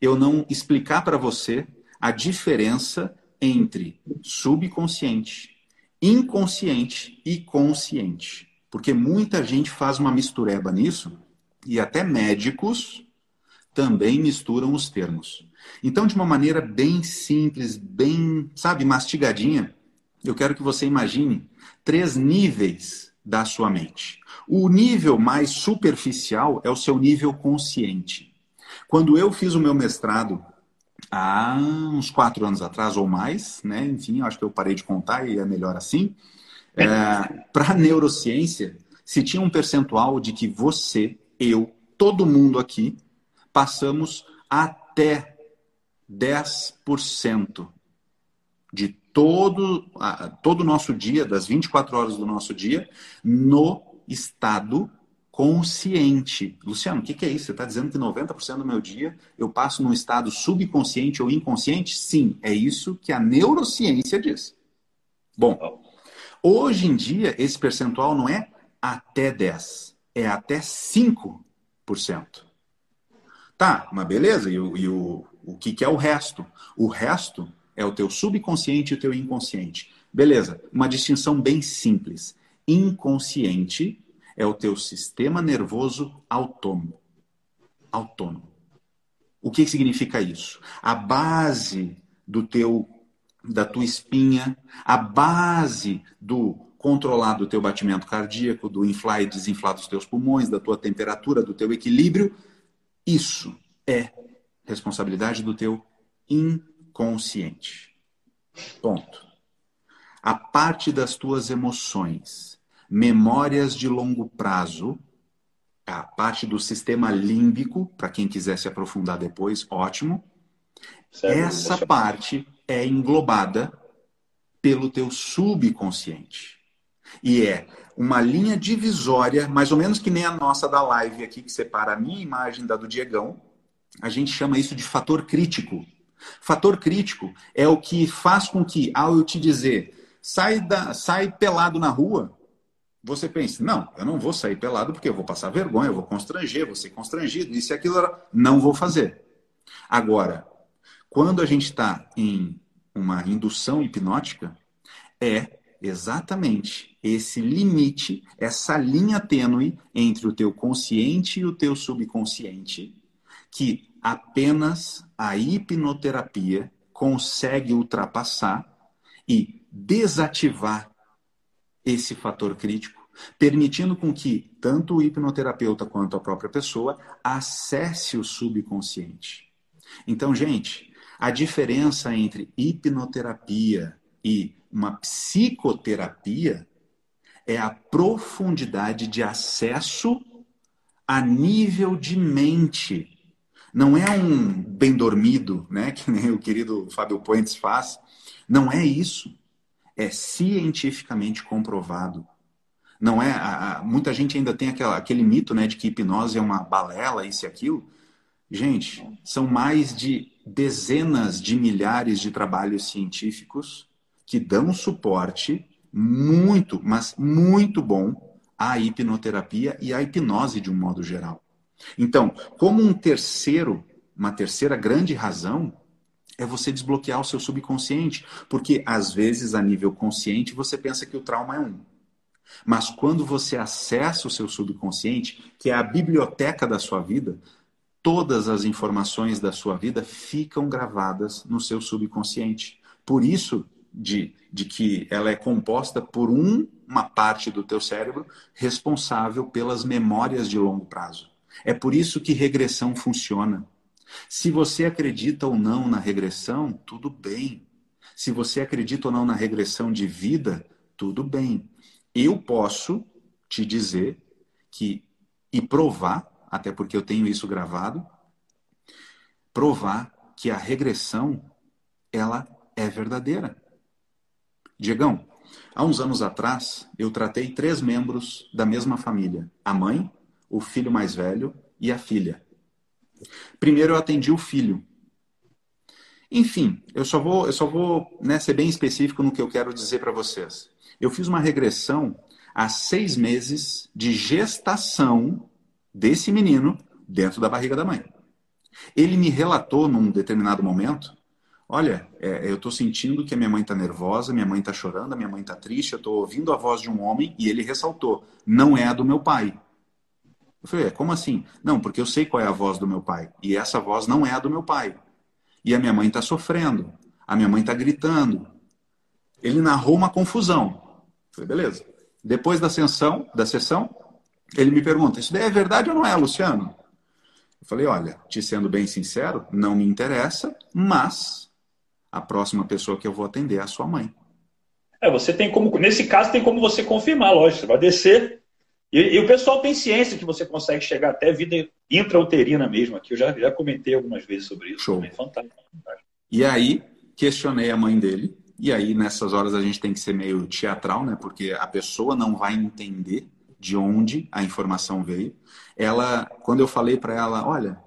eu não explicar para você a diferença entre subconsciente, inconsciente e consciente. Porque muita gente faz uma mistureba nisso, e até médicos também misturam os termos. Então, de uma maneira bem simples, bem, sabe, mastigadinha, eu quero que você imagine três níveis da sua mente. O nível mais superficial é o seu nível consciente. Quando eu fiz o meu mestrado há uns quatro anos atrás ou mais, né? Enfim, acho que eu parei de contar e é melhor assim. É, Para neurociência, se tinha um percentual de que você, eu, todo mundo aqui passamos até 10% de todo, todo o nosso dia, das 24 horas do nosso dia, no estado consciente. Luciano, o que, que, é isso? Você está dizendo que 90% do meu dia eu passo num estado subconsciente ou inconsciente? Sim, é isso que a neurociência diz. Bom, hoje em dia esse percentual não é até 10, é até 5%. Tá, mas beleza, e o, e o, o que, que é o resto? O resto é o teu subconsciente e o teu inconsciente. Beleza, uma distinção bem simples. Inconsciente é o teu sistema nervoso autônomo. Autônomo. O que significa isso? A base do teu da tua espinha, a base do controlar do teu batimento cardíaco, do inflar e desinflar dos teus pulmões, da tua temperatura, do teu equilíbrio, isso é responsabilidade do teu inconsciente. Ponto. A parte das tuas emoções, memórias de longo prazo, a parte do sistema límbico, para quem quiser se aprofundar depois, ótimo. Certo. Essa parte é englobada pelo teu subconsciente. E é uma linha divisória, mais ou menos que nem a nossa da live aqui, que separa a minha imagem da do Diegão, a gente chama isso de fator crítico. Fator crítico é o que faz com que, ao eu te dizer, sai, da, sai pelado na rua, você pense, não, eu não vou sair pelado porque eu vou passar vergonha, eu vou constranger, vou ser constrangido, isso e aquilo, não vou fazer. Agora, quando a gente está em uma indução hipnótica, é exatamente esse limite, essa linha tênue entre o teu consciente e o teu subconsciente, que apenas a hipnoterapia consegue ultrapassar e desativar esse fator crítico, permitindo com que tanto o hipnoterapeuta quanto a própria pessoa acesse o subconsciente. Então, gente, a diferença entre hipnoterapia e uma psicoterapia é a profundidade de acesso a nível de mente. Não é um bem dormido, né, que nem o querido Fábio Puentes faz. Não é isso. É cientificamente comprovado. Não é. A, a, muita gente ainda tem aquela, aquele mito, né, de que hipnose é uma balela, isso e aquilo. Gente, são mais de dezenas de milhares de trabalhos científicos que dão suporte muito, mas muito bom à hipnoterapia e à hipnose de um modo geral. Então, como um terceiro, uma terceira grande razão é você desbloquear o seu subconsciente, porque às vezes a nível consciente você pensa que o trauma é um. Mas quando você acessa o seu subconsciente, que é a biblioteca da sua vida, todas as informações da sua vida ficam gravadas no seu subconsciente. Por isso de, de que ela é composta por um, uma parte do teu cérebro responsável pelas memórias de longo prazo. É por isso que regressão funciona. Se você acredita ou não na regressão, tudo bem. Se você acredita ou não na regressão de vida, tudo bem. Eu posso te dizer que e provar, até porque eu tenho isso gravado, provar que a regressão ela é verdadeira. Diegão, há uns anos atrás, eu tratei três membros da mesma família: a mãe, o filho mais velho e a filha. Primeiro eu atendi o filho. Enfim, eu só vou, eu só vou né, ser bem específico no que eu quero dizer para vocês. Eu fiz uma regressão a seis meses de gestação desse menino dentro da barriga da mãe. Ele me relatou num determinado momento Olha, é, eu estou sentindo que a minha mãe está nervosa, minha mãe está chorando, minha mãe está triste, eu estou ouvindo a voz de um homem e ele ressaltou: não é a do meu pai. Eu falei: é, como assim? Não, porque eu sei qual é a voz do meu pai e essa voz não é a do meu pai. E a minha mãe está sofrendo, a minha mãe está gritando. Ele narrou uma confusão. Eu falei: beleza. Depois da sessão, da sessão, ele me pergunta: isso daí é verdade ou não é, Luciano? Eu falei: olha, te sendo bem sincero, não me interessa, mas a próxima pessoa que eu vou atender é a sua mãe. É, você tem como, nesse caso, tem como você confirmar, lógico, você vai descer. E, e o pessoal tem ciência que você consegue chegar até vida intrauterina mesmo aqui. Eu já, já comentei algumas vezes sobre isso. Show. fantástico, fantástico. E aí, questionei a mãe dele. E aí, nessas horas, a gente tem que ser meio teatral, né? Porque a pessoa não vai entender de onde a informação veio. Ela, quando eu falei para ela, olha,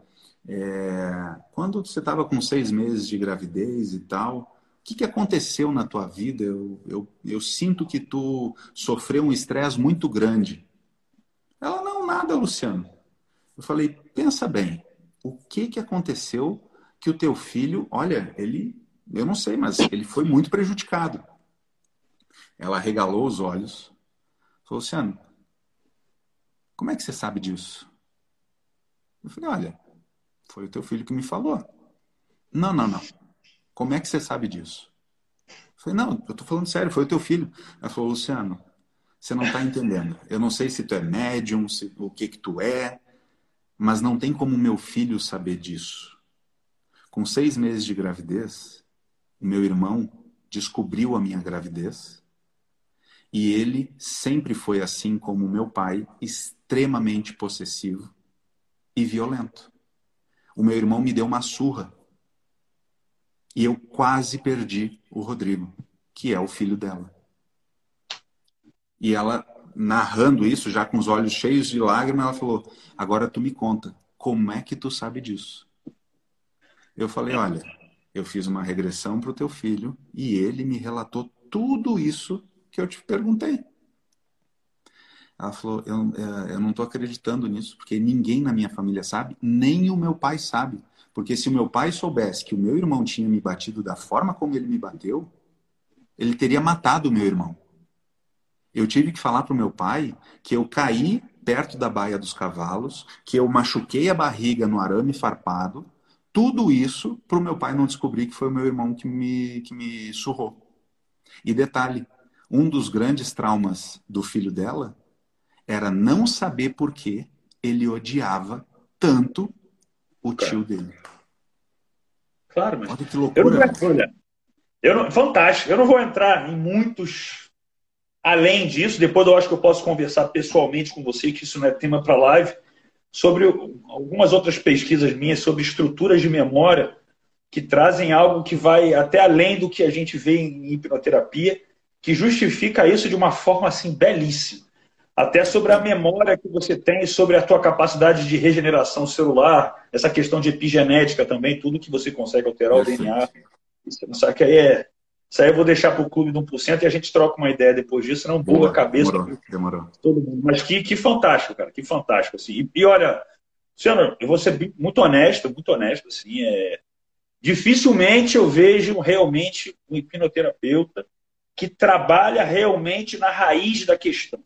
é, quando você estava com seis meses de gravidez e tal, o que, que aconteceu na tua vida? Eu, eu, eu sinto que tu sofreu um estresse muito grande. Ela, não, nada, Luciano. Eu falei, pensa bem, o que, que aconteceu que o teu filho, olha, ele, eu não sei, mas ele foi muito prejudicado. Ela regalou os olhos. Falou, Luciano, como é que você sabe disso? Eu falei, olha, foi o teu filho que me falou. Não, não, não. Como é que você sabe disso? Eu falei, não, eu tô falando sério, foi o teu filho. Ela falou, Luciano, você não está entendendo. Eu não sei se tu é médium, se, o que que tu é, mas não tem como meu filho saber disso. Com seis meses de gravidez, o meu irmão descobriu a minha gravidez e ele sempre foi assim como meu pai, extremamente possessivo e violento o meu irmão me deu uma surra. E eu quase perdi o Rodrigo, que é o filho dela. E ela, narrando isso, já com os olhos cheios de lágrimas, ela falou: Agora tu me conta, como é que tu sabe disso? Eu falei: Olha, eu fiz uma regressão para o teu filho e ele me relatou tudo isso que eu te perguntei. Ela falou: Eu, é, eu não estou acreditando nisso, porque ninguém na minha família sabe, nem o meu pai sabe. Porque se o meu pai soubesse que o meu irmão tinha me batido da forma como ele me bateu, ele teria matado o meu irmão. Eu tive que falar para o meu pai que eu caí perto da baia dos cavalos, que eu machuquei a barriga no arame farpado, tudo isso para o meu pai não descobrir que foi o meu irmão que me, que me surrou. E detalhe, um dos grandes traumas do filho dela era não saber por que ele odiava tanto o tio dele. Claro, mas. Olha que loucura. Eu não, olha, eu não, fantástico. Eu não vou entrar em muitos além disso. Depois eu acho que eu posso conversar pessoalmente com você, que isso não é tema para live, sobre algumas outras pesquisas minhas sobre estruturas de memória que trazem algo que vai até além do que a gente vê em hipnoterapia, que justifica isso de uma forma assim belíssima até sobre a memória que você tem, sobre a tua capacidade de regeneração celular, essa questão de epigenética também, tudo que você consegue alterar o DNA. Isso, que aí é. Isso aí eu vou deixar para o clube de 1% e a gente troca uma ideia depois disso, não boa, boa cabeça. Demorou, demorou. Todo mundo. Mas que, que fantástico, cara, que fantástico. Assim. E, e olha, Luciano, eu vou ser muito honesto, muito honesto, assim, é... dificilmente eu vejo realmente um hipnoterapeuta que trabalha realmente na raiz da questão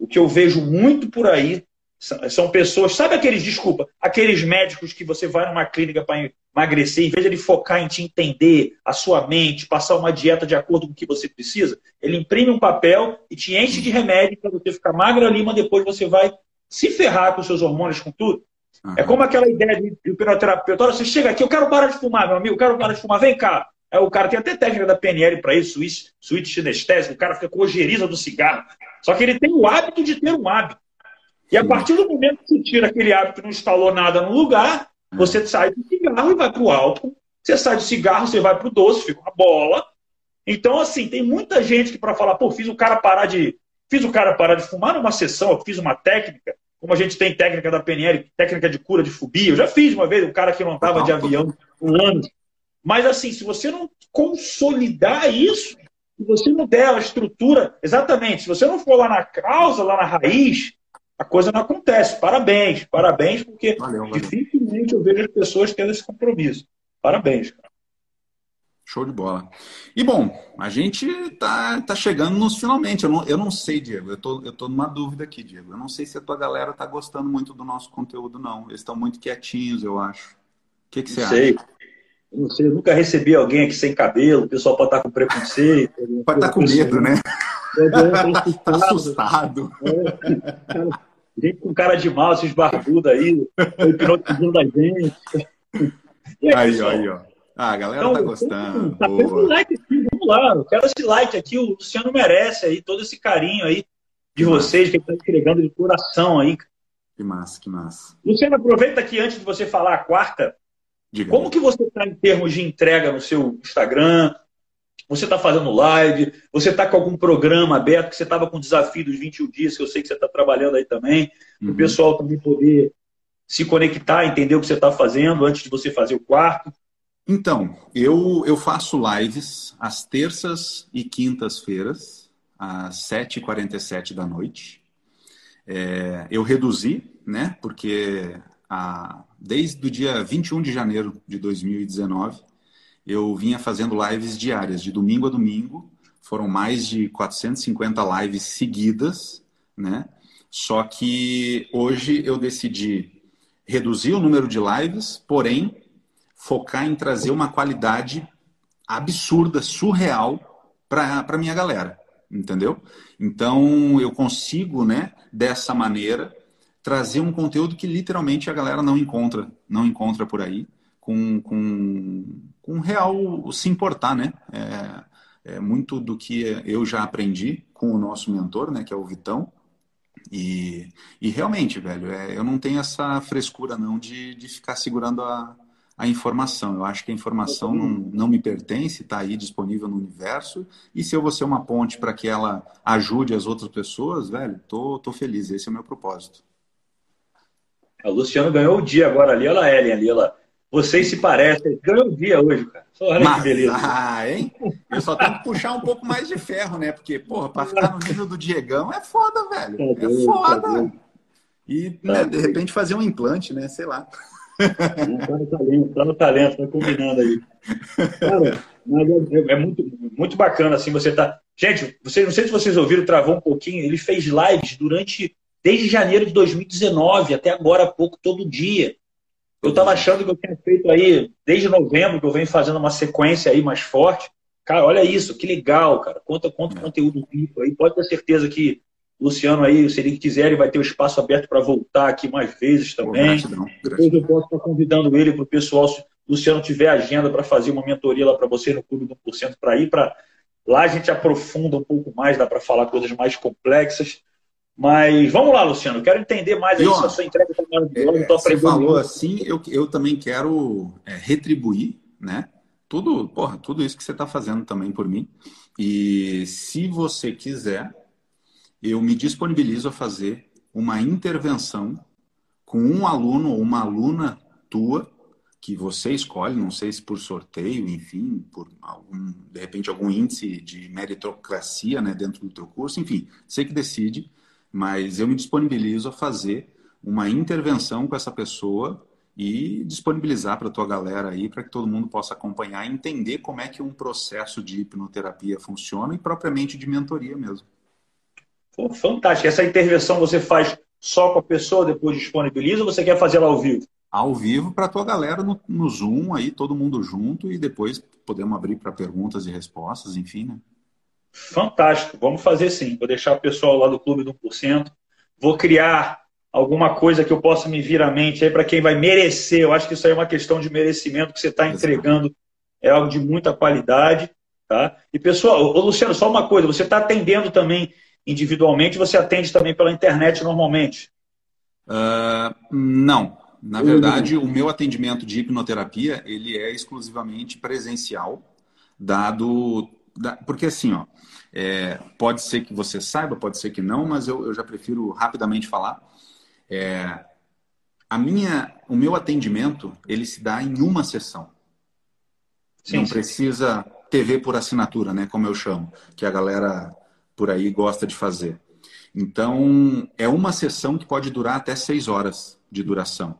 o que eu vejo muito por aí são pessoas, sabe aqueles, desculpa, aqueles médicos que você vai numa clínica para emagrecer, em vez de ele focar em te entender, a sua mente, passar uma dieta de acordo com o que você precisa, ele imprime um papel e te enche de remédio para você ficar magra ali, mas depois você vai se ferrar com seus hormônios, com tudo. Uhum. É como aquela ideia de, de hipnoterapeuta, olha, você chega aqui, eu quero parar de fumar, meu amigo, eu quero parar de fumar, vem cá. Aí o cara tem até técnica da PNL para isso, suíte sinestésico, o cara fica com ojeriza do cigarro. Só que ele tem o hábito de ter um hábito. E a partir do momento que você tira aquele hábito, não instalou nada no lugar, você sai do cigarro e vai para o álcool. Você sai do cigarro, você vai para o doce, fica uma bola. Então, assim, tem muita gente que para falar, pô, fiz o cara parar de. Fiz o cara parar de fumar numa sessão, eu fiz uma técnica, como a gente tem técnica da PNL, técnica de cura de fobia. Eu já fiz uma vez, o cara que não estava de avião um ano. Mas assim, se você não consolidar isso, se você não der a estrutura, exatamente, se você não for lá na causa, lá na raiz, a coisa não acontece. Parabéns, parabéns, porque valeu, valeu. dificilmente eu vejo as pessoas tendo esse compromisso. Parabéns, cara. Show de bola. E bom, a gente tá, tá chegando nos finalmente. Eu não, eu não sei, Diego. Eu tô, eu tô numa dúvida aqui, Diego. Eu não sei se a tua galera tá gostando muito do nosso conteúdo, não. Eles estão muito quietinhos, eu acho. O que, que você sei. acha? Eu não sei, eu nunca recebi alguém aqui sem cabelo, o pessoal pode estar com preconceito. Pode estar com medo, né? Está assustado. É, gente com cara de mal, esses barbudos aí, hipnotizando a gente. Aí, aí, aí, ó. Ah, a galera então, tá gostando. Tá um like aqui, vamos lá. Eu quero esse like aqui, o Luciano merece aí, todo esse carinho aí de vocês, que está entregando de coração aí. Que massa, que massa. Luciano, aproveita aqui antes de você falar a quarta, Diga Como que você está em termos de entrega no seu Instagram? Você está fazendo live? Você está com algum programa aberto? Que você estava com o desafio dos 21 dias, que eu sei que você está trabalhando aí também. Uhum. O pessoal também poder se conectar, entender o que você está fazendo antes de você fazer o quarto. Então, eu, eu faço lives às terças e quintas-feiras, às 7h47 da noite. É, eu reduzi, né? Porque a, desde o dia 21 de janeiro de 2019, eu vinha fazendo lives diárias, de domingo a domingo. Foram mais de 450 lives seguidas, né? Só que hoje eu decidi reduzir o número de lives, porém focar em trazer uma qualidade absurda, surreal para a minha galera, entendeu? Então eu consigo, né, dessa maneira, trazer um conteúdo que literalmente a galera não encontra, não encontra por aí, com, com, com real se importar, né? É, é muito do que eu já aprendi com o nosso mentor, né, que é o Vitão. E, e realmente, velho, é, eu não tenho essa frescura não de, de ficar segurando a, a informação. Eu acho que a informação não, não me pertence, está aí disponível no universo. E se eu vou ser uma ponte para que ela ajude as outras pessoas, velho, tô, tô feliz. Esse é o meu propósito. O Luciano ganhou o dia agora ali, olha a Ellen ali, lá. Vocês se parecem, ganhou o dia hoje, cara. Olha Mas, que beleza. Ah, hein? Eu só tenho que puxar um pouco mais de ferro, né? Porque, porra, pra ficar no nível do Diegão é foda, velho. Tá é tá foda. E, tá né, de repente, fazer um implante, né? Sei lá. Tá no talento, tá no talento, tá combinando aí. Cara, é, é, muito, muito bacana, assim, você tá. Gente, vocês, não sei se vocês ouviram, travou um pouquinho. Ele fez lives durante desde janeiro de 2019 até agora há pouco, todo dia. Eu estava achando que eu tinha feito aí, desde novembro, que eu venho fazendo uma sequência aí mais forte. Cara, olha isso, que legal, cara. Conta quanto é. conteúdo rico aí. Pode ter certeza que Luciano aí, se ele quiser, ele vai ter o espaço aberto para voltar aqui mais vezes também. Gratidão, Depois eu posso estar convidando ele para o pessoal, se o Luciano tiver agenda para fazer uma mentoria lá para você no Clube do 1% para ir para lá a gente aprofunda um pouco mais, dá para falar coisas mais complexas. Mas vamos lá, Luciano, quero entender mais aí se a sua entrega está maravilhosa. É, você falou assim, eu, eu também quero é, retribuir, né? Tudo, porra, tudo isso que você está fazendo também por mim. E se você quiser, eu me disponibilizo a fazer uma intervenção com um aluno ou uma aluna tua que você escolhe, não sei se por sorteio, enfim, por algum, de repente algum índice de meritocracia, né, dentro do teu curso, enfim, você que decide, mas eu me disponibilizo a fazer uma intervenção com essa pessoa e disponibilizar para a tua galera aí, para que todo mundo possa acompanhar e entender como é que um processo de hipnoterapia funciona e propriamente de mentoria mesmo. Pô, fantástico. Essa intervenção você faz só com a pessoa, depois disponibiliza ou você quer fazer ela ao vivo? Ao vivo para a tua galera no, no, Zoom, aí todo mundo junto e depois podemos abrir para perguntas e respostas, enfim, né? Fantástico. Vamos fazer sim. Vou deixar o pessoal lá do Clube do 1%. Vou criar alguma coisa que eu possa me vir à mente aí para quem vai merecer. Eu acho que isso aí é uma questão de merecimento que você está entregando. É algo de muita qualidade. Tá? E pessoal, ô, Luciano, só uma coisa, você está atendendo também individualmente, você atende também pela internet normalmente? Uh, não. Na verdade, uhum. o meu atendimento de hipnoterapia ele é exclusivamente presencial, dado. Da, porque assim, ó, é, pode ser que você saiba, pode ser que não, mas eu, eu já prefiro rapidamente falar. É, a minha, o meu atendimento ele se dá em uma sessão. Sim, não sim. precisa TV por assinatura, né, como eu chamo, que a galera por aí gosta de fazer. Então, é uma sessão que pode durar até seis horas de duração.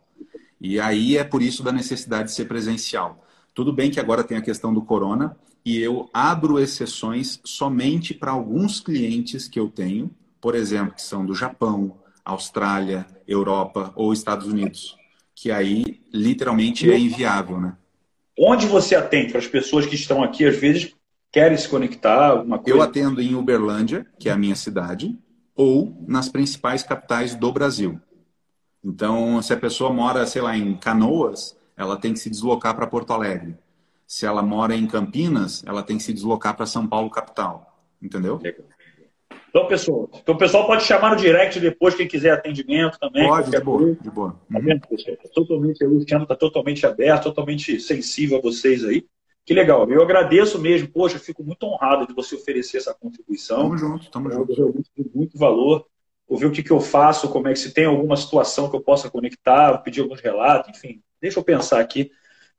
E aí é por isso da necessidade de ser presencial. Tudo bem que agora tem a questão do corona e eu abro exceções somente para alguns clientes que eu tenho, por exemplo, que são do Japão, Austrália, Europa ou Estados Unidos, que aí literalmente é inviável, né? Onde você atende para as pessoas que estão aqui, às vezes, querem se conectar, alguma coisa? Eu atendo em Uberlândia, que é a minha cidade, ou nas principais capitais do Brasil. Então, se a pessoa mora, sei lá, em Canoas, ela tem que se deslocar para Porto Alegre. Se ela mora em Campinas, ela tem que se deslocar para São Paulo, capital. Entendeu? Então, pessoal, então, o pessoal pode chamar no direct depois, quem quiser atendimento também. Pode, de boa, de boa. Tá vendo, pessoal? Tá totalmente, o Luciano está totalmente aberto, totalmente sensível a vocês aí. Que legal. Eu agradeço mesmo. Poxa, fico muito honrado de você oferecer essa contribuição. Tamo junto, tamo junto. Muito, muito valor. Ouvir o que, que eu faço, como é que se tem alguma situação que eu possa conectar, pedir alguns relatos, enfim. Deixa eu pensar aqui.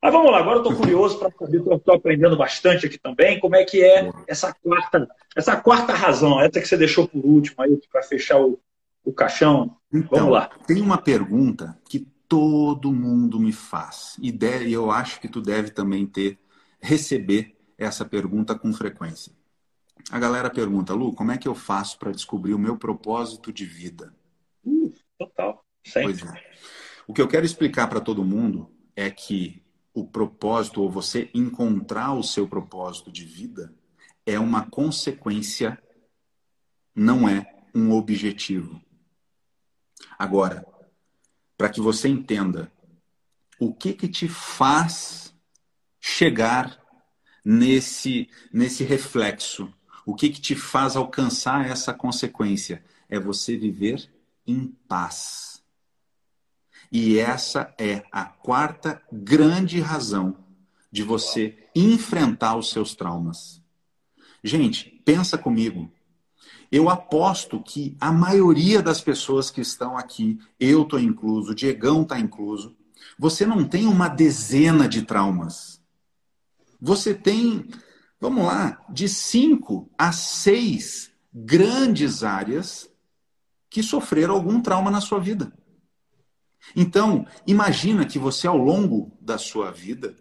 Mas vamos lá, agora eu estou curioso para saber, eu estou aprendendo bastante aqui também, como é que é essa quarta, essa quarta razão, essa que você deixou por último aí para fechar o, o caixão. Então, vamos lá. Tem uma pergunta que todo mundo me faz, e eu acho que tu deve também ter receber essa pergunta com frequência. A galera pergunta, Lu, como é que eu faço para descobrir o meu propósito de vida? Uh, total. Sempre. Pois é. O que eu quero explicar para todo mundo é que o propósito, ou você encontrar o seu propósito de vida, é uma consequência, não é um objetivo. Agora, para que você entenda o que que te faz chegar nesse, nesse reflexo? O que, que te faz alcançar essa consequência? É você viver em paz. E essa é a quarta grande razão de você enfrentar os seus traumas. Gente, pensa comigo. Eu aposto que a maioria das pessoas que estão aqui, eu estou incluso, o Diegão está incluso, você não tem uma dezena de traumas você tem, vamos lá, de cinco a seis grandes áreas que sofreram algum trauma na sua vida. Então, imagina que você, ao longo da sua vida,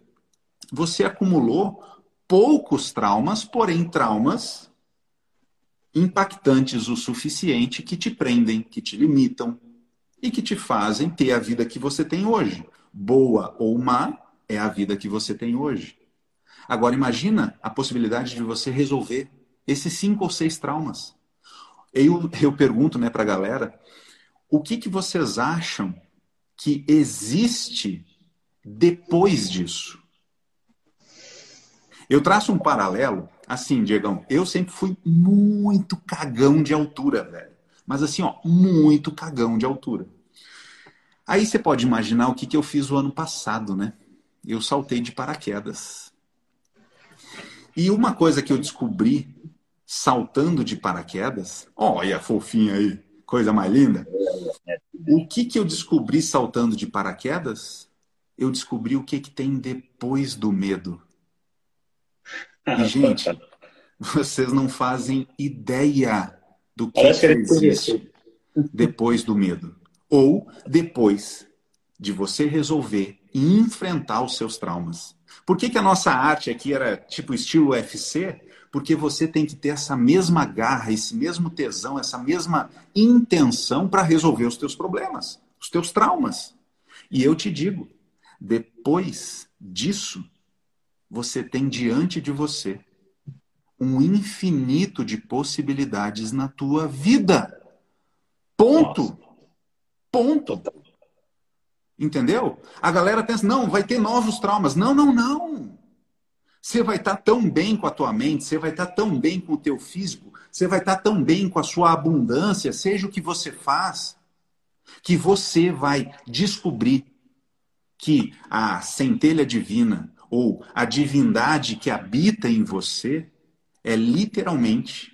você acumulou poucos traumas, porém traumas impactantes o suficiente que te prendem, que te limitam e que te fazem ter a vida que você tem hoje. Boa ou má é a vida que você tem hoje. Agora imagina a possibilidade de você resolver esses cinco ou seis traumas. Eu, eu pergunto né, para a galera, o que, que vocês acham que existe depois disso? Eu traço um paralelo, assim, Diegão, eu sempre fui muito cagão de altura, velho. Mas assim, ó, muito cagão de altura. Aí você pode imaginar o que, que eu fiz o ano passado, né? Eu saltei de paraquedas. E uma coisa que eu descobri saltando de paraquedas, olha fofinha aí, coisa mais linda. O que, que eu descobri saltando de paraquedas? Eu descobri o que, que tem depois do medo. E, gente, vocês não fazem ideia do que, que existe depois do medo. Ou depois de você resolver e enfrentar os seus traumas. Por que, que a nossa arte aqui era tipo estilo UFC? Porque você tem que ter essa mesma garra, esse mesmo tesão, essa mesma intenção para resolver os teus problemas, os teus traumas. E eu te digo, depois disso, você tem diante de você um infinito de possibilidades na tua vida. Ponto. Ponto. Entendeu? A galera pensa, não, vai ter novos traumas. Não, não, não. Você vai estar tão bem com a tua mente, você vai estar tão bem com o teu físico, você vai estar tão bem com a sua abundância, seja o que você faz, que você vai descobrir que a centelha divina ou a divindade que habita em você é literalmente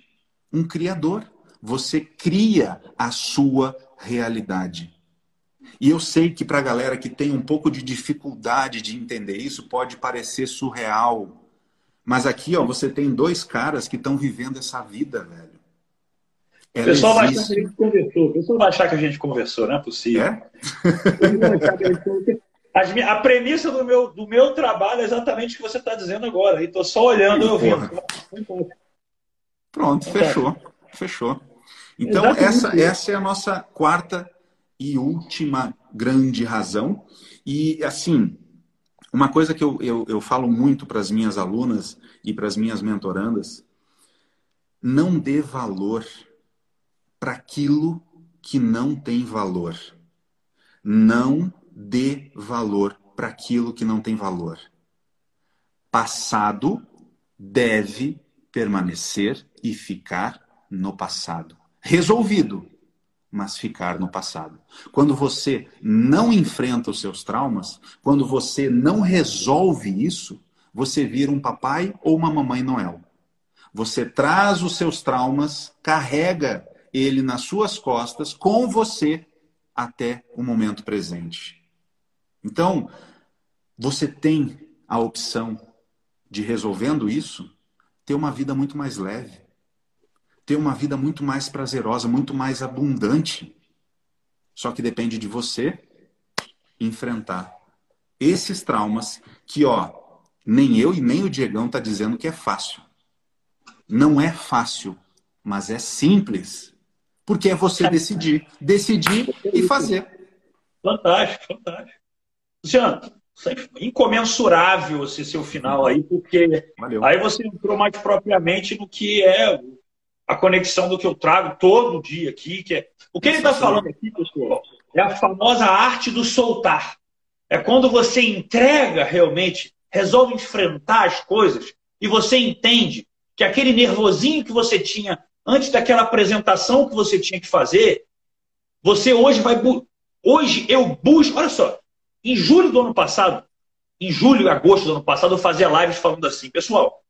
um criador. Você cria a sua realidade. E eu sei que para a galera que tem um pouco de dificuldade de entender isso, pode parecer surreal. Mas aqui, ó, você tem dois caras que estão vivendo essa vida, velho. o pessoal vai achar que a gente conversou. O pessoal vai achar que a gente conversou, não é possível. É? a premissa do meu, do meu trabalho é exatamente o que você está dizendo agora. Estou só olhando e ouvindo. Pronto, fechou. Fechou. Então, essa, essa é a nossa quarta e última grande razão. E, assim, uma coisa que eu, eu, eu falo muito para as minhas alunas e para as minhas mentorandas: não dê valor para aquilo que não tem valor. Não dê valor para aquilo que não tem valor. Passado deve permanecer e ficar no passado. Resolvido, mas ficar no passado. Quando você não enfrenta os seus traumas, quando você não resolve isso, você vira um papai ou uma mamãe Noel. Você traz os seus traumas, carrega ele nas suas costas com você até o momento presente. Então, você tem a opção de, resolvendo isso, ter uma vida muito mais leve, ter uma vida muito mais prazerosa, muito mais abundante. Só que depende de você enfrentar esses traumas que, ó, nem eu e nem o Diegão tá dizendo que é fácil. Não é fácil, mas é simples. Porque é você decidir, decidir e fazer. Fantástico, fantástico. Luciano, incomensurável esse seu final aí, porque Valeu. aí você entrou mais propriamente no que é a conexão do que eu trago todo dia aqui, que é o que ele está falando aqui, pessoal, é a famosa arte do soltar. É quando você entrega realmente, resolve enfrentar as coisas e você entende que aquele nervosinho que você tinha antes daquela apresentação que você tinha que fazer, você hoje vai hoje eu busco, olha só, em julho do ano passado, em julho e agosto do ano passado, eu fazia lives falando assim, pessoal,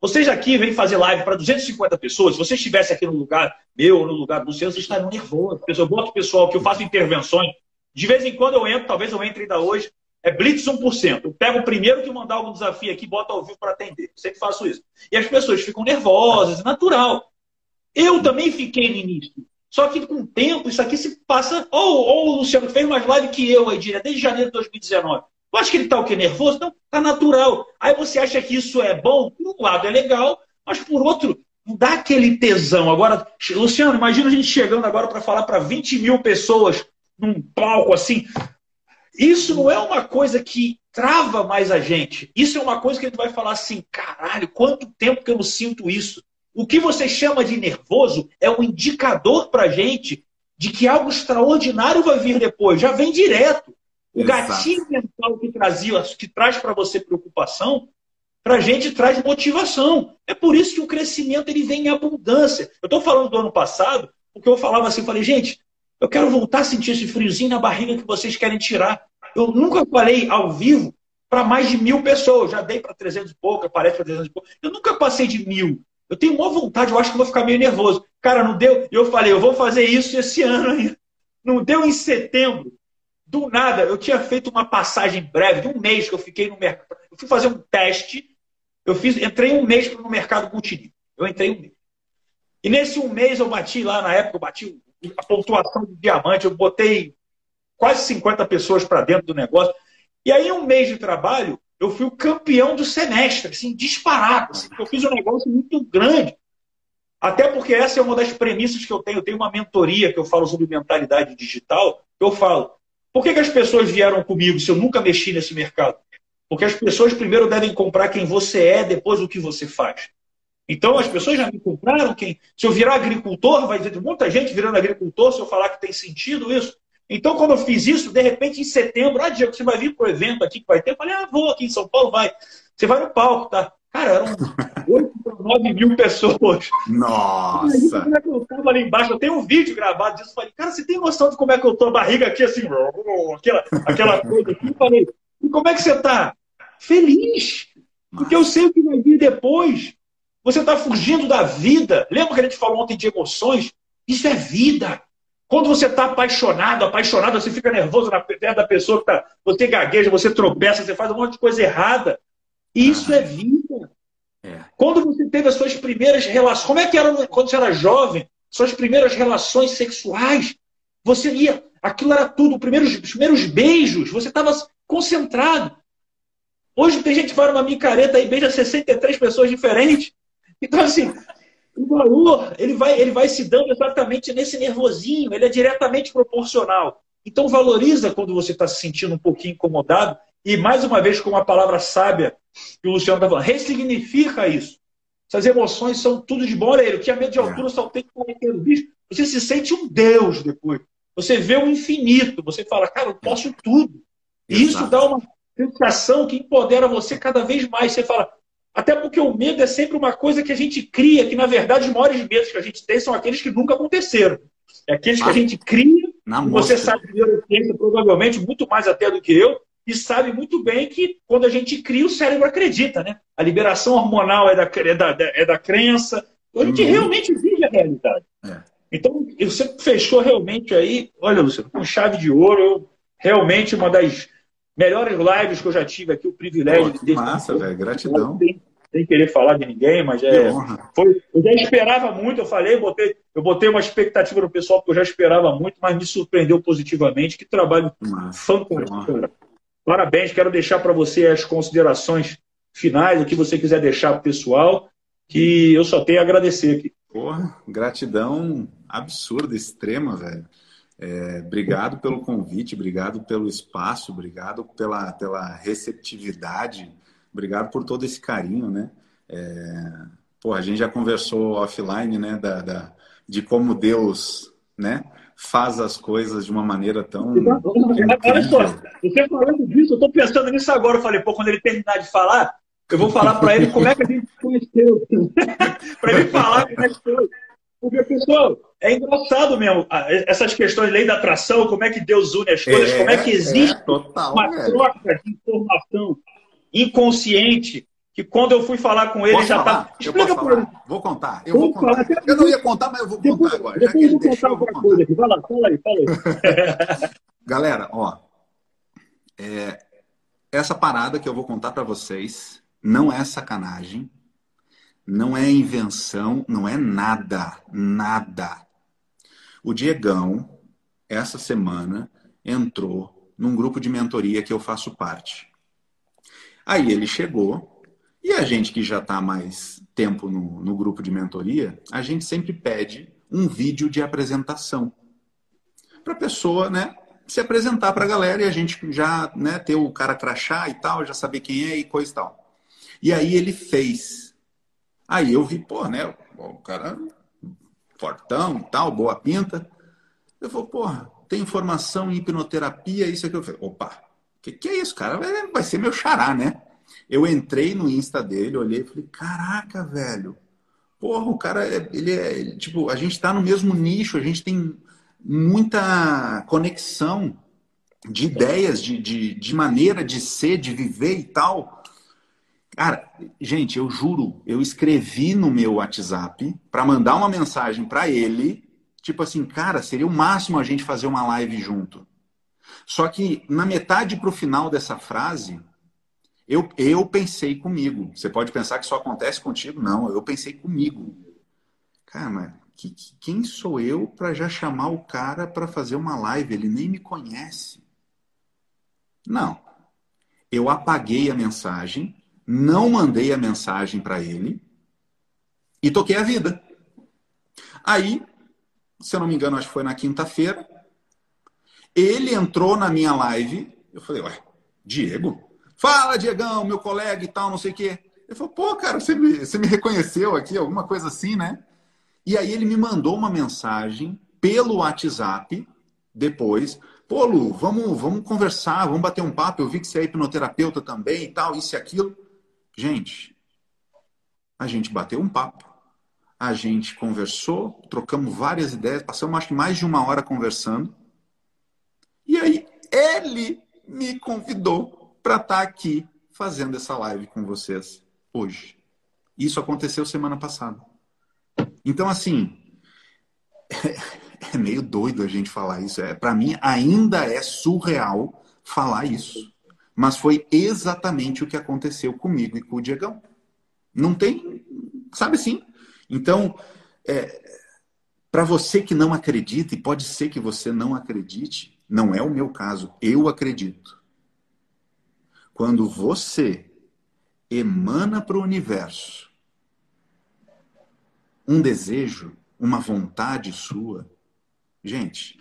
vocês aqui vêm fazer live para 250 pessoas, se vocês estivessem aqui no lugar meu, no lugar do Luciano, vocês estariam nervosos. Eu boto pessoal que eu faço intervenções, de vez em quando eu entro, talvez eu entre ainda hoje, é Blitz 1%. Eu pego o primeiro que mandar algum desafio aqui, boto ao vivo para atender. Eu sempre faço isso. E as pessoas ficam nervosas, é natural. Eu também fiquei no início. Só que com o tempo, isso aqui se passa. Ou, ou o Luciano fez mais live que eu aí, desde janeiro de 2019. Tu acha que ele está o quê? Nervoso? Não, tá natural. Aí você acha que isso é bom? Por um lado é legal, mas por outro, não dá aquele tesão. Agora, Luciano, imagina a gente chegando agora para falar para 20 mil pessoas num palco assim. isso não é uma coisa que trava mais a gente. Isso é uma coisa que a gente vai falar assim: caralho, quanto tempo que eu não sinto isso? O que você chama de nervoso é um indicador para gente de que algo extraordinário vai vir depois. Já vem direto. O Exato. gatilho mental que trazia, que traz para você preocupação, para a gente traz motivação. É por isso que o crescimento ele vem em abundância. Eu estou falando do ano passado, porque eu falava assim, falei, gente, eu quero voltar a sentir esse friozinho na barriga que vocês querem tirar. Eu nunca falei ao vivo para mais de mil pessoas. Já dei para 300 e pouco, aparece para 300 e pouco. Eu nunca passei de mil. Eu tenho uma vontade, eu acho que vou ficar meio nervoso. Cara, não deu. Eu falei, eu vou fazer isso esse ano ainda. Não deu em setembro. Do nada, eu tinha feito uma passagem breve, de um mês que eu fiquei no mercado. Eu fui fazer um teste. Eu fiz, entrei um mês no mercado multinível. Eu entrei um mês. E nesse um mês eu bati lá, na época, eu bati a pontuação de diamante, eu botei quase 50 pessoas para dentro do negócio. E aí, um mês de trabalho, eu fui o campeão do semestre, assim, disparado. Assim, eu fiz um negócio muito grande. Até porque essa é uma das premissas que eu tenho. Eu tenho uma mentoria que eu falo sobre mentalidade digital. Eu falo, por que, que as pessoas vieram comigo se eu nunca mexi nesse mercado? Porque as pessoas primeiro devem comprar quem você é, depois o que você faz. Então as pessoas já me compraram. Quem, se eu virar agricultor, vai ter muita gente virando agricultor se eu falar que tem sentido isso. Então, quando eu fiz isso, de repente, em setembro, ah, Diego, você vai vir para o evento aqui que vai ter? Eu falei, ah, vou aqui em São Paulo, vai. Você vai no palco, tá? Cara, eram 8 para 9 mil pessoas. Nossa! Como é que eu tava ali embaixo? Eu tenho um vídeo gravado disso. Eu falei, cara, você tem noção de como é que eu tô? A barriga aqui, assim, aquela, aquela coisa aqui. Eu falei, e como é que você tá? Feliz! Porque eu sei o que vai vir depois. Você está fugindo da vida. Lembra que a gente falou ontem de emoções? Isso é vida. Quando você está apaixonado, apaixonado, você fica nervoso na perto da pessoa que tá. Você gagueja, você tropeça, você faz um monte de coisa errada. Isso é vida. É. Quando você teve as suas primeiras relações, como é que era quando você era jovem? Suas primeiras relações sexuais. Você ia, aquilo era tudo, os primeiros, os primeiros beijos, você estava concentrado. Hoje tem gente que vai numa micareta e beija 63 pessoas diferentes. Então, assim, o valor ele vai, ele vai se dando exatamente nesse nervosinho, ele é diretamente proporcional. Então, valoriza quando você está se sentindo um pouquinho incomodado. E, mais uma vez, com uma palavra sábia que o Luciano está falando, ressignifica isso. Essas emoções são tudo de bom. Olha ele, o que a medo de altura só tem que ter bicho. Você se sente um Deus depois. Você vê o infinito. Você fala, cara, eu posso tudo. E isso dá uma sensação que empodera você cada vez mais. Você fala, até porque o medo é sempre uma coisa que a gente cria, que na verdade os maiores medos que a gente tem são aqueles que nunca aconteceram. É aqueles que a gente cria, na você sabe de neurociência provavelmente muito mais até do que eu, e sabe muito bem que quando a gente cria, o cérebro acredita, né? A liberação hormonal é da, é da, é da crença. A gente uhum. realmente vive a realidade. É. Então, você fechou realmente aí, olha, Luciano, com chave de ouro, eu, realmente uma das melhores lives que eu já tive aqui, o privilégio Pô, de ter. Massa, velho, gratidão. Sem, sem, querer falar de ninguém, mas é. Foi, eu já esperava muito, eu falei, eu botei, eu botei uma expectativa no pessoal, porque eu já esperava muito, mas me surpreendeu positivamente. Que trabalho fantástico. Parabéns, quero deixar para você as considerações finais, o que você quiser deixar para o pessoal, que eu só tenho a agradecer aqui. Porra, gratidão absurda, extrema, velho. É, obrigado pelo convite, obrigado pelo espaço, obrigado pela, pela receptividade, obrigado por todo esse carinho, né? É, pô, a gente já conversou offline, né, da, da, de como Deus, né, faz as coisas de uma maneira tão. Olha só, você falando disso, eu estou pensando nisso agora. Eu falei, pô, quando ele terminar de falar, eu vou falar para ele como é que a gente conheceu. para ele falar como é que foi. Porque, pessoal, é engraçado mesmo. Essas questões de lei da atração, como é que Deus une as coisas, é, como é que existe é, total, uma velho. troca de informação inconsciente que quando eu fui falar com ele, Posso já tá. Explica para ele. Vou contar. Eu vou contar. Falar. Eu não ia contar, mas eu vou contar depois, agora. Depois eu vou contar alguma coisa aqui. Vai lá, fala aí, fala aí. Galera, ó. É, essa parada que eu vou contar para vocês não é sacanagem não é invenção, não é nada, nada. O Diegão, essa semana, entrou num grupo de mentoria que eu faço parte. Aí ele chegou, e a gente que já está mais tempo no, no grupo de mentoria, a gente sempre pede um vídeo de apresentação. Para a pessoa né, se apresentar para a galera e a gente já né, ter o cara crachá e tal, já saber quem é e coisa e tal. E aí ele fez. Aí eu vi, pô, né? O cara fortão e tal, boa pinta. Eu falei, porra, tem formação em hipnoterapia, isso aqui. Eu falei, opa, que que é isso, cara? Vai ser meu xará, né? Eu entrei no Insta dele, olhei e falei, caraca, velho. Porra, o cara, é, ele é, tipo, a gente tá no mesmo nicho, a gente tem muita conexão de ideias, de, de, de maneira de ser, de viver e tal. Cara, gente, eu juro, eu escrevi no meu WhatsApp para mandar uma mensagem para ele, tipo assim, cara, seria o máximo a gente fazer uma live junto. Só que na metade para o final dessa frase, eu, eu pensei comigo. Você pode pensar que só acontece contigo? Não, eu pensei comigo. Cara, mas que, quem sou eu para já chamar o cara para fazer uma live? Ele nem me conhece. Não. Eu apaguei a mensagem, não mandei a mensagem para ele e toquei a vida. Aí, se eu não me engano, acho que foi na quinta-feira, ele entrou na minha live. Eu falei, ué, Diego? Fala, Diegão, meu colega e tal, não sei o quê. Ele falou, pô, cara, você me, você me reconheceu aqui, alguma coisa assim, né? E aí ele me mandou uma mensagem pelo WhatsApp depois. Pô, Lu, vamos, vamos conversar, vamos bater um papo. Eu vi que você é hipnoterapeuta também e tal, isso e aquilo. Gente, a gente bateu um papo. A gente conversou, trocamos várias ideias, passamos acho que mais de uma hora conversando. E aí ele me convidou para estar tá aqui fazendo essa live com vocês hoje. Isso aconteceu semana passada. Então, assim, é, meio doido a gente falar isso. É, Para mim, ainda é surreal falar isso. Mas foi exatamente o que aconteceu comigo e com o Diegão. Não tem, sabe assim? Então, é, para você que não acredita, e pode ser que você não acredite, não é o meu caso, eu acredito. Quando você emana para o universo um desejo, uma vontade sua. Gente,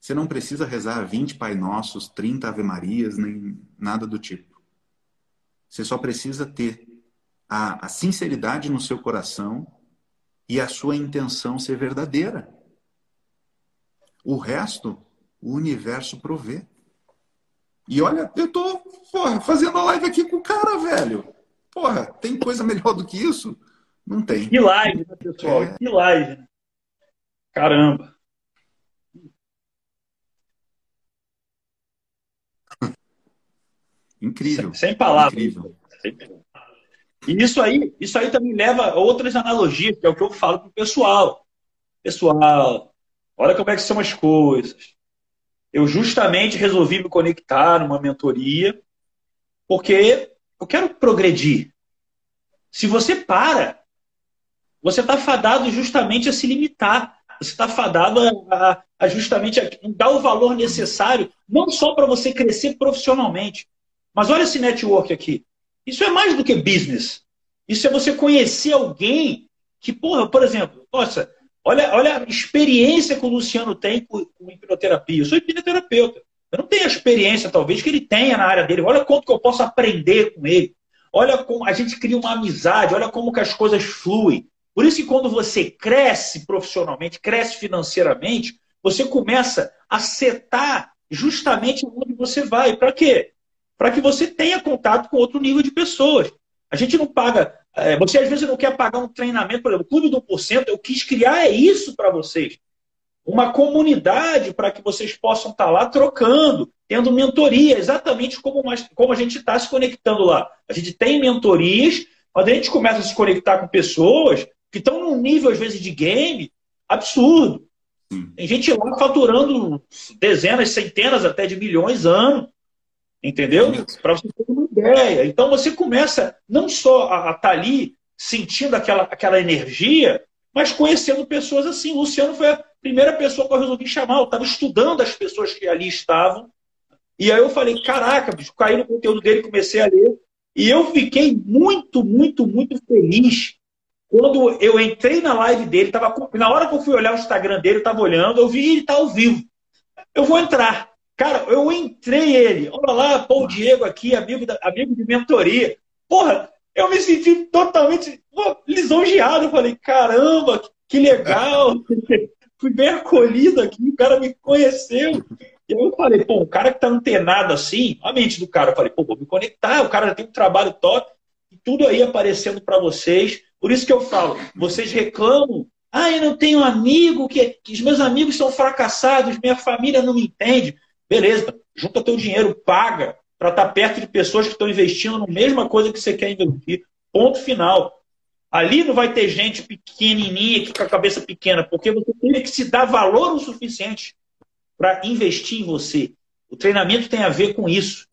você não precisa rezar 20 Pai Nossos, 30 Ave Marias, nem nada do tipo. Você só precisa ter a, a sinceridade no seu coração e a sua intenção ser verdadeira. O resto, o universo provê. E olha, eu tô porra, fazendo a live aqui com o cara, velho. Porra, tem coisa melhor do que isso? Não tem. Que live, né, pessoal? É... Que live. Né? Caramba. Incrível. Sem, sem palavras. Incrível. E isso aí, isso aí também leva a outras analogias, que é o que eu falo para o pessoal. Pessoal, olha como é que são as coisas. Eu justamente resolvi me conectar numa mentoria, porque eu quero progredir. Se você para você está fadado justamente a se limitar. Você está fadado a, a, justamente a dar o valor necessário, não só para você crescer profissionalmente. Mas olha esse network aqui. Isso é mais do que business. Isso é você conhecer alguém que, porra, por exemplo, nossa, olha, olha a experiência que o Luciano tem com, com hipnoterapia. Eu sou hipnoterapeuta. Eu não tenho a experiência, talvez, que ele tenha na área dele. Olha quanto que eu posso aprender com ele. Olha como a gente cria uma amizade, olha como que as coisas fluem. Por isso que quando você cresce profissionalmente, cresce financeiramente, você começa a setar justamente onde você vai. Para quê? Para que você tenha contato com outro nível de pessoas. A gente não paga. É, você às vezes não quer pagar um treinamento, por exemplo, o Clube do 1%, eu quis criar é isso para vocês. Uma comunidade para que vocês possam estar tá lá trocando, tendo mentoria, exatamente como, como a gente está se conectando lá. A gente tem mentorias, quando a gente começa a se conectar com pessoas, que estão num nível, às vezes, de game absurdo. Tem gente lá faturando dezenas, centenas até de milhões ano. Entendeu? Para você ter uma ideia. Então você começa não só a estar tá ali sentindo aquela, aquela energia, mas conhecendo pessoas assim. O Luciano foi a primeira pessoa que eu resolvi chamar. Eu estava estudando as pessoas que ali estavam. E aí eu falei, caraca, bicho, caí no conteúdo dele, comecei a ler. E eu fiquei muito, muito, muito feliz quando eu entrei na live dele, tava, na hora que eu fui olhar o Instagram dele, eu estava olhando, eu vi ele tá ao vivo. Eu vou entrar. Cara, eu entrei ele. Olha lá, o Diego aqui, amigo, da, amigo de mentoria. Porra, eu me senti totalmente pô, lisonjeado. Eu falei, caramba, que legal. Fui bem acolhido aqui, o cara me conheceu. E aí eu falei, pô, um cara que tá antenado assim, a mente do cara, eu falei, pô, vou me conectar, o cara tem um trabalho top, e tudo aí aparecendo para vocês. Por isso que eu falo, vocês reclamam, ah, eu não tenho amigo, que, que os meus amigos são fracassados, minha família não me entende. Beleza, junta teu dinheiro, paga para estar tá perto de pessoas que estão investindo na mesma coisa que você quer investir. Ponto final. Ali não vai ter gente pequenininha que com a cabeça pequena, porque você tem que se dar valor o suficiente para investir em você. O treinamento tem a ver com isso.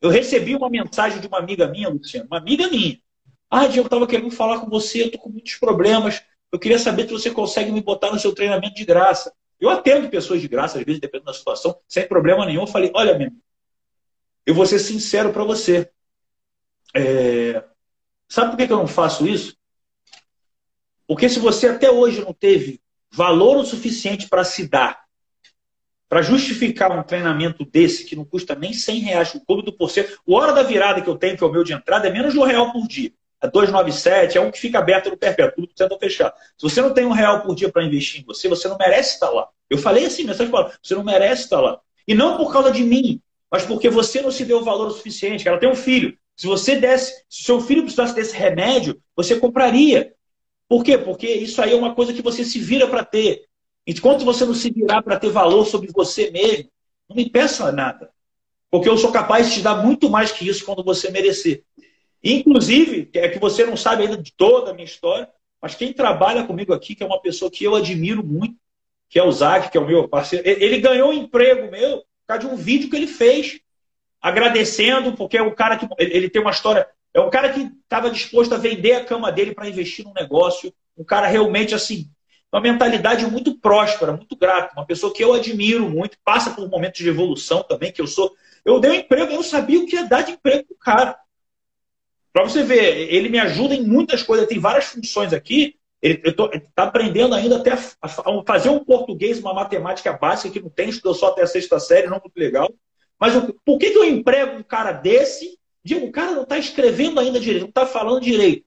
Eu recebi uma mensagem de uma amiga minha, Luciano, uma amiga minha. Ah, Diego, eu estava querendo falar com você, eu estou com muitos problemas. Eu queria saber se você consegue me botar no seu treinamento de graça. Eu atendo pessoas de graça, às vezes, dependendo da situação, sem problema nenhum. Eu falei, olha, meu, eu vou ser sincero para você. É... Sabe por que eu não faço isso? Porque se você até hoje não teve valor o suficiente para se dar, para justificar um treinamento desse, que não custa nem 100 reais o clube do porcento, o hora da virada que eu tenho, que é o meu de entrada, é menos de um real por dia. É 297, é um que fica aberto no perpétuo, tudo sendo fechado. Se você não tem um real por dia para investir em você, você não merece estar lá. Eu falei assim, mensagem palavras, você não merece estar lá. E não por causa de mim, mas porque você não se deu valor o suficiente. Ela tem um filho. Se você desse, se seu filho precisasse desse remédio, você compraria. Por quê? Porque isso aí é uma coisa que você se vira para ter. Enquanto você não se virar para ter valor sobre você mesmo, não me peça nada. Porque eu sou capaz de te dar muito mais que isso quando você merecer. Inclusive, é que você não sabe ainda de toda a minha história, mas quem trabalha comigo aqui, que é uma pessoa que eu admiro muito, que é o Zac, que é o meu parceiro, ele ganhou um emprego meu por causa de um vídeo que ele fez, agradecendo, porque é um cara que ele tem uma história, é um cara que estava disposto a vender a cama dele para investir num negócio, um cara realmente assim, uma mentalidade muito próspera, muito grata, uma pessoa que eu admiro muito, passa por momentos de evolução também, que eu sou. Eu dei um emprego, eu sabia o que ia dar de emprego pro cara. Para você ver, ele me ajuda em muitas coisas, tem várias funções aqui. Ele está aprendendo ainda até a, fazer um português, uma matemática básica que não tem, estudou só até a sexta série, não muito legal. Mas eu, por que, que eu emprego um cara desse? Digo, o cara não está escrevendo ainda direito, não está falando direito.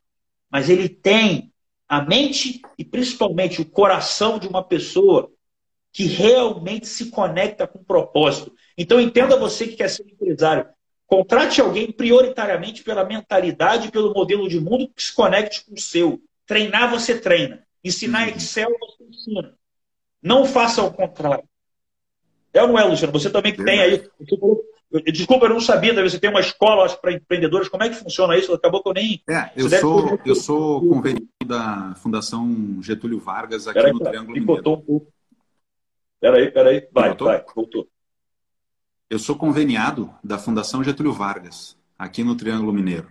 Mas ele tem a mente e principalmente o coração de uma pessoa que realmente se conecta com o propósito. Então entenda você que quer ser empresário. Contrate alguém prioritariamente pela mentalidade, pelo modelo de mundo que se conecte com o seu. Treinar, você treina. Ensinar uhum. Excel, você ensina. Não faça o contrário. É ou não é, Luciano? Você também que tem aí. Desculpa, eu não sabia, você tem uma escola para empreendedores. Como é que funciona isso? Acabou que eu nem. É, eu sou, eu sou convenido da Fundação Getúlio Vargas aqui no Triângulo Mineiro. Um Peraí, peraí. Vai, vai, voltou. Eu sou conveniado da Fundação Getúlio Vargas, aqui no Triângulo Mineiro.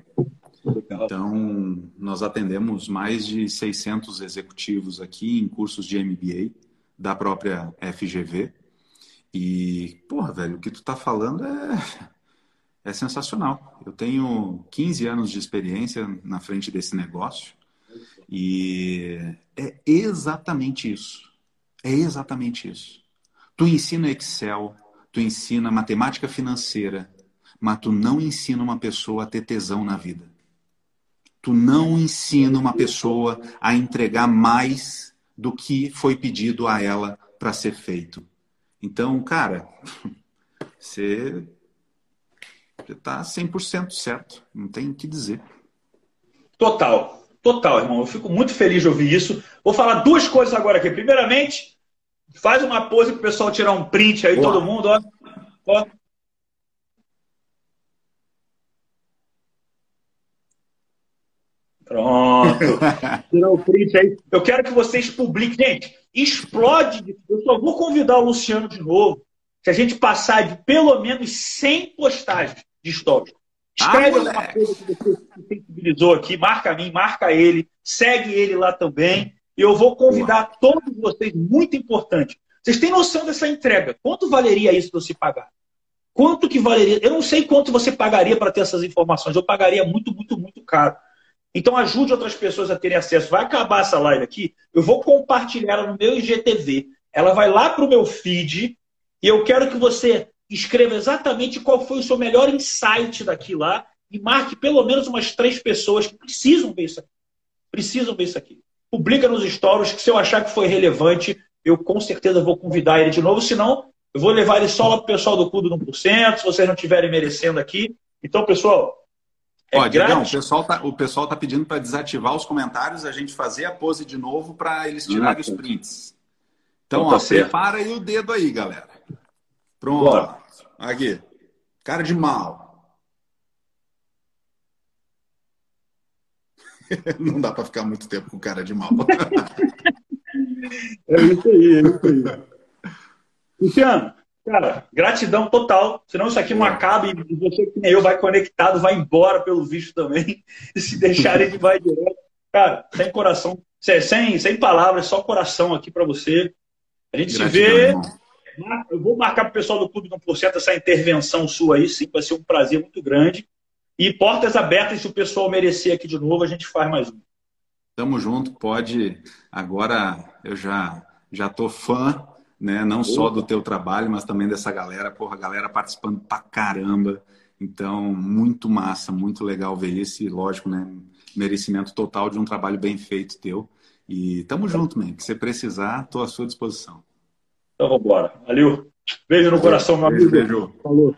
Então, nós atendemos mais de 600 executivos aqui em cursos de MBA da própria FGV. E, porra, velho, o que tu tá falando é, é sensacional. Eu tenho 15 anos de experiência na frente desse negócio e é exatamente isso. É exatamente isso. Tu ensina Excel, tu ensina matemática financeira, mas tu não ensina uma pessoa a ter tesão na vida. Tu não ensina uma pessoa a entregar mais do que foi pedido a ela para ser feito. Então, cara, você está 100% certo, não tem o que dizer. Total, total, irmão. Eu fico muito feliz de ouvir isso. Vou falar duas coisas agora aqui. Primeiramente, Faz uma pose para o pessoal tirar um print aí, Boa. todo mundo, ó. ó. Pronto. Tirou o print aí. Eu quero que vocês publiquem. Gente, explode. Eu só vou convidar o Luciano de novo. Se a gente passar de pelo menos 100 postagens de stories. Escreve ah, alguma coisa que você sensibilizou aqui, marca a mim, marca ele, segue ele lá também. Eu vou convidar todos vocês, muito importante. Vocês têm noção dessa entrega? Quanto valeria isso você pagar? Quanto que valeria? Eu não sei quanto você pagaria para ter essas informações. Eu pagaria muito, muito, muito caro. Então ajude outras pessoas a terem acesso. Vai acabar essa live aqui, eu vou compartilhar ela no meu IGTV. Ela vai lá para o meu feed e eu quero que você escreva exatamente qual foi o seu melhor insight daqui lá e marque pelo menos umas três pessoas que precisam ver isso aqui. Precisam ver isso aqui. Publica nos stories que se eu achar que foi relevante, eu com certeza vou convidar ele de novo. Senão, eu vou levar ele só lá para o pessoal do Clube do 1%, se vocês não estiverem merecendo aqui. Então, pessoal, é Ó, Digão, o pessoal tá, o pessoal tá pedindo para desativar os comentários, a gente fazer a pose de novo para eles tirarem os prints. Então, então tá ó, prepara aí o dedo aí, galera. Pronto. Bora. Aqui. Cara de mal. Não dá para ficar muito tempo com cara de mal. é isso aí, é isso aí. Luciano, cara, gratidão total. Senão isso aqui não acaba e você que nem eu vai conectado, vai embora pelo visto também. E se deixar ele vai direto. Cara, sem coração, sem, sem palavras, só coração aqui para você. A gente gratidão, se vê. Irmão eu vou marcar para o pessoal do Clube 1% essa intervenção sua aí, sim, vai ser um prazer muito grande. E portas abertas, se o pessoal merecer aqui de novo, a gente faz mais um. Tamo junto, pode. Agora eu já já tô fã, né? Não só do teu trabalho, mas também dessa galera. Porra, a galera participando pra caramba. Então, muito massa, muito legal ver isso. E lógico, né? Merecimento total de um trabalho bem feito teu. E tamo junto, man. Que você precisar, tô à sua disposição. Então vamos embora. Valeu. Beijo no coração, meu amigo. Beijo. Falou.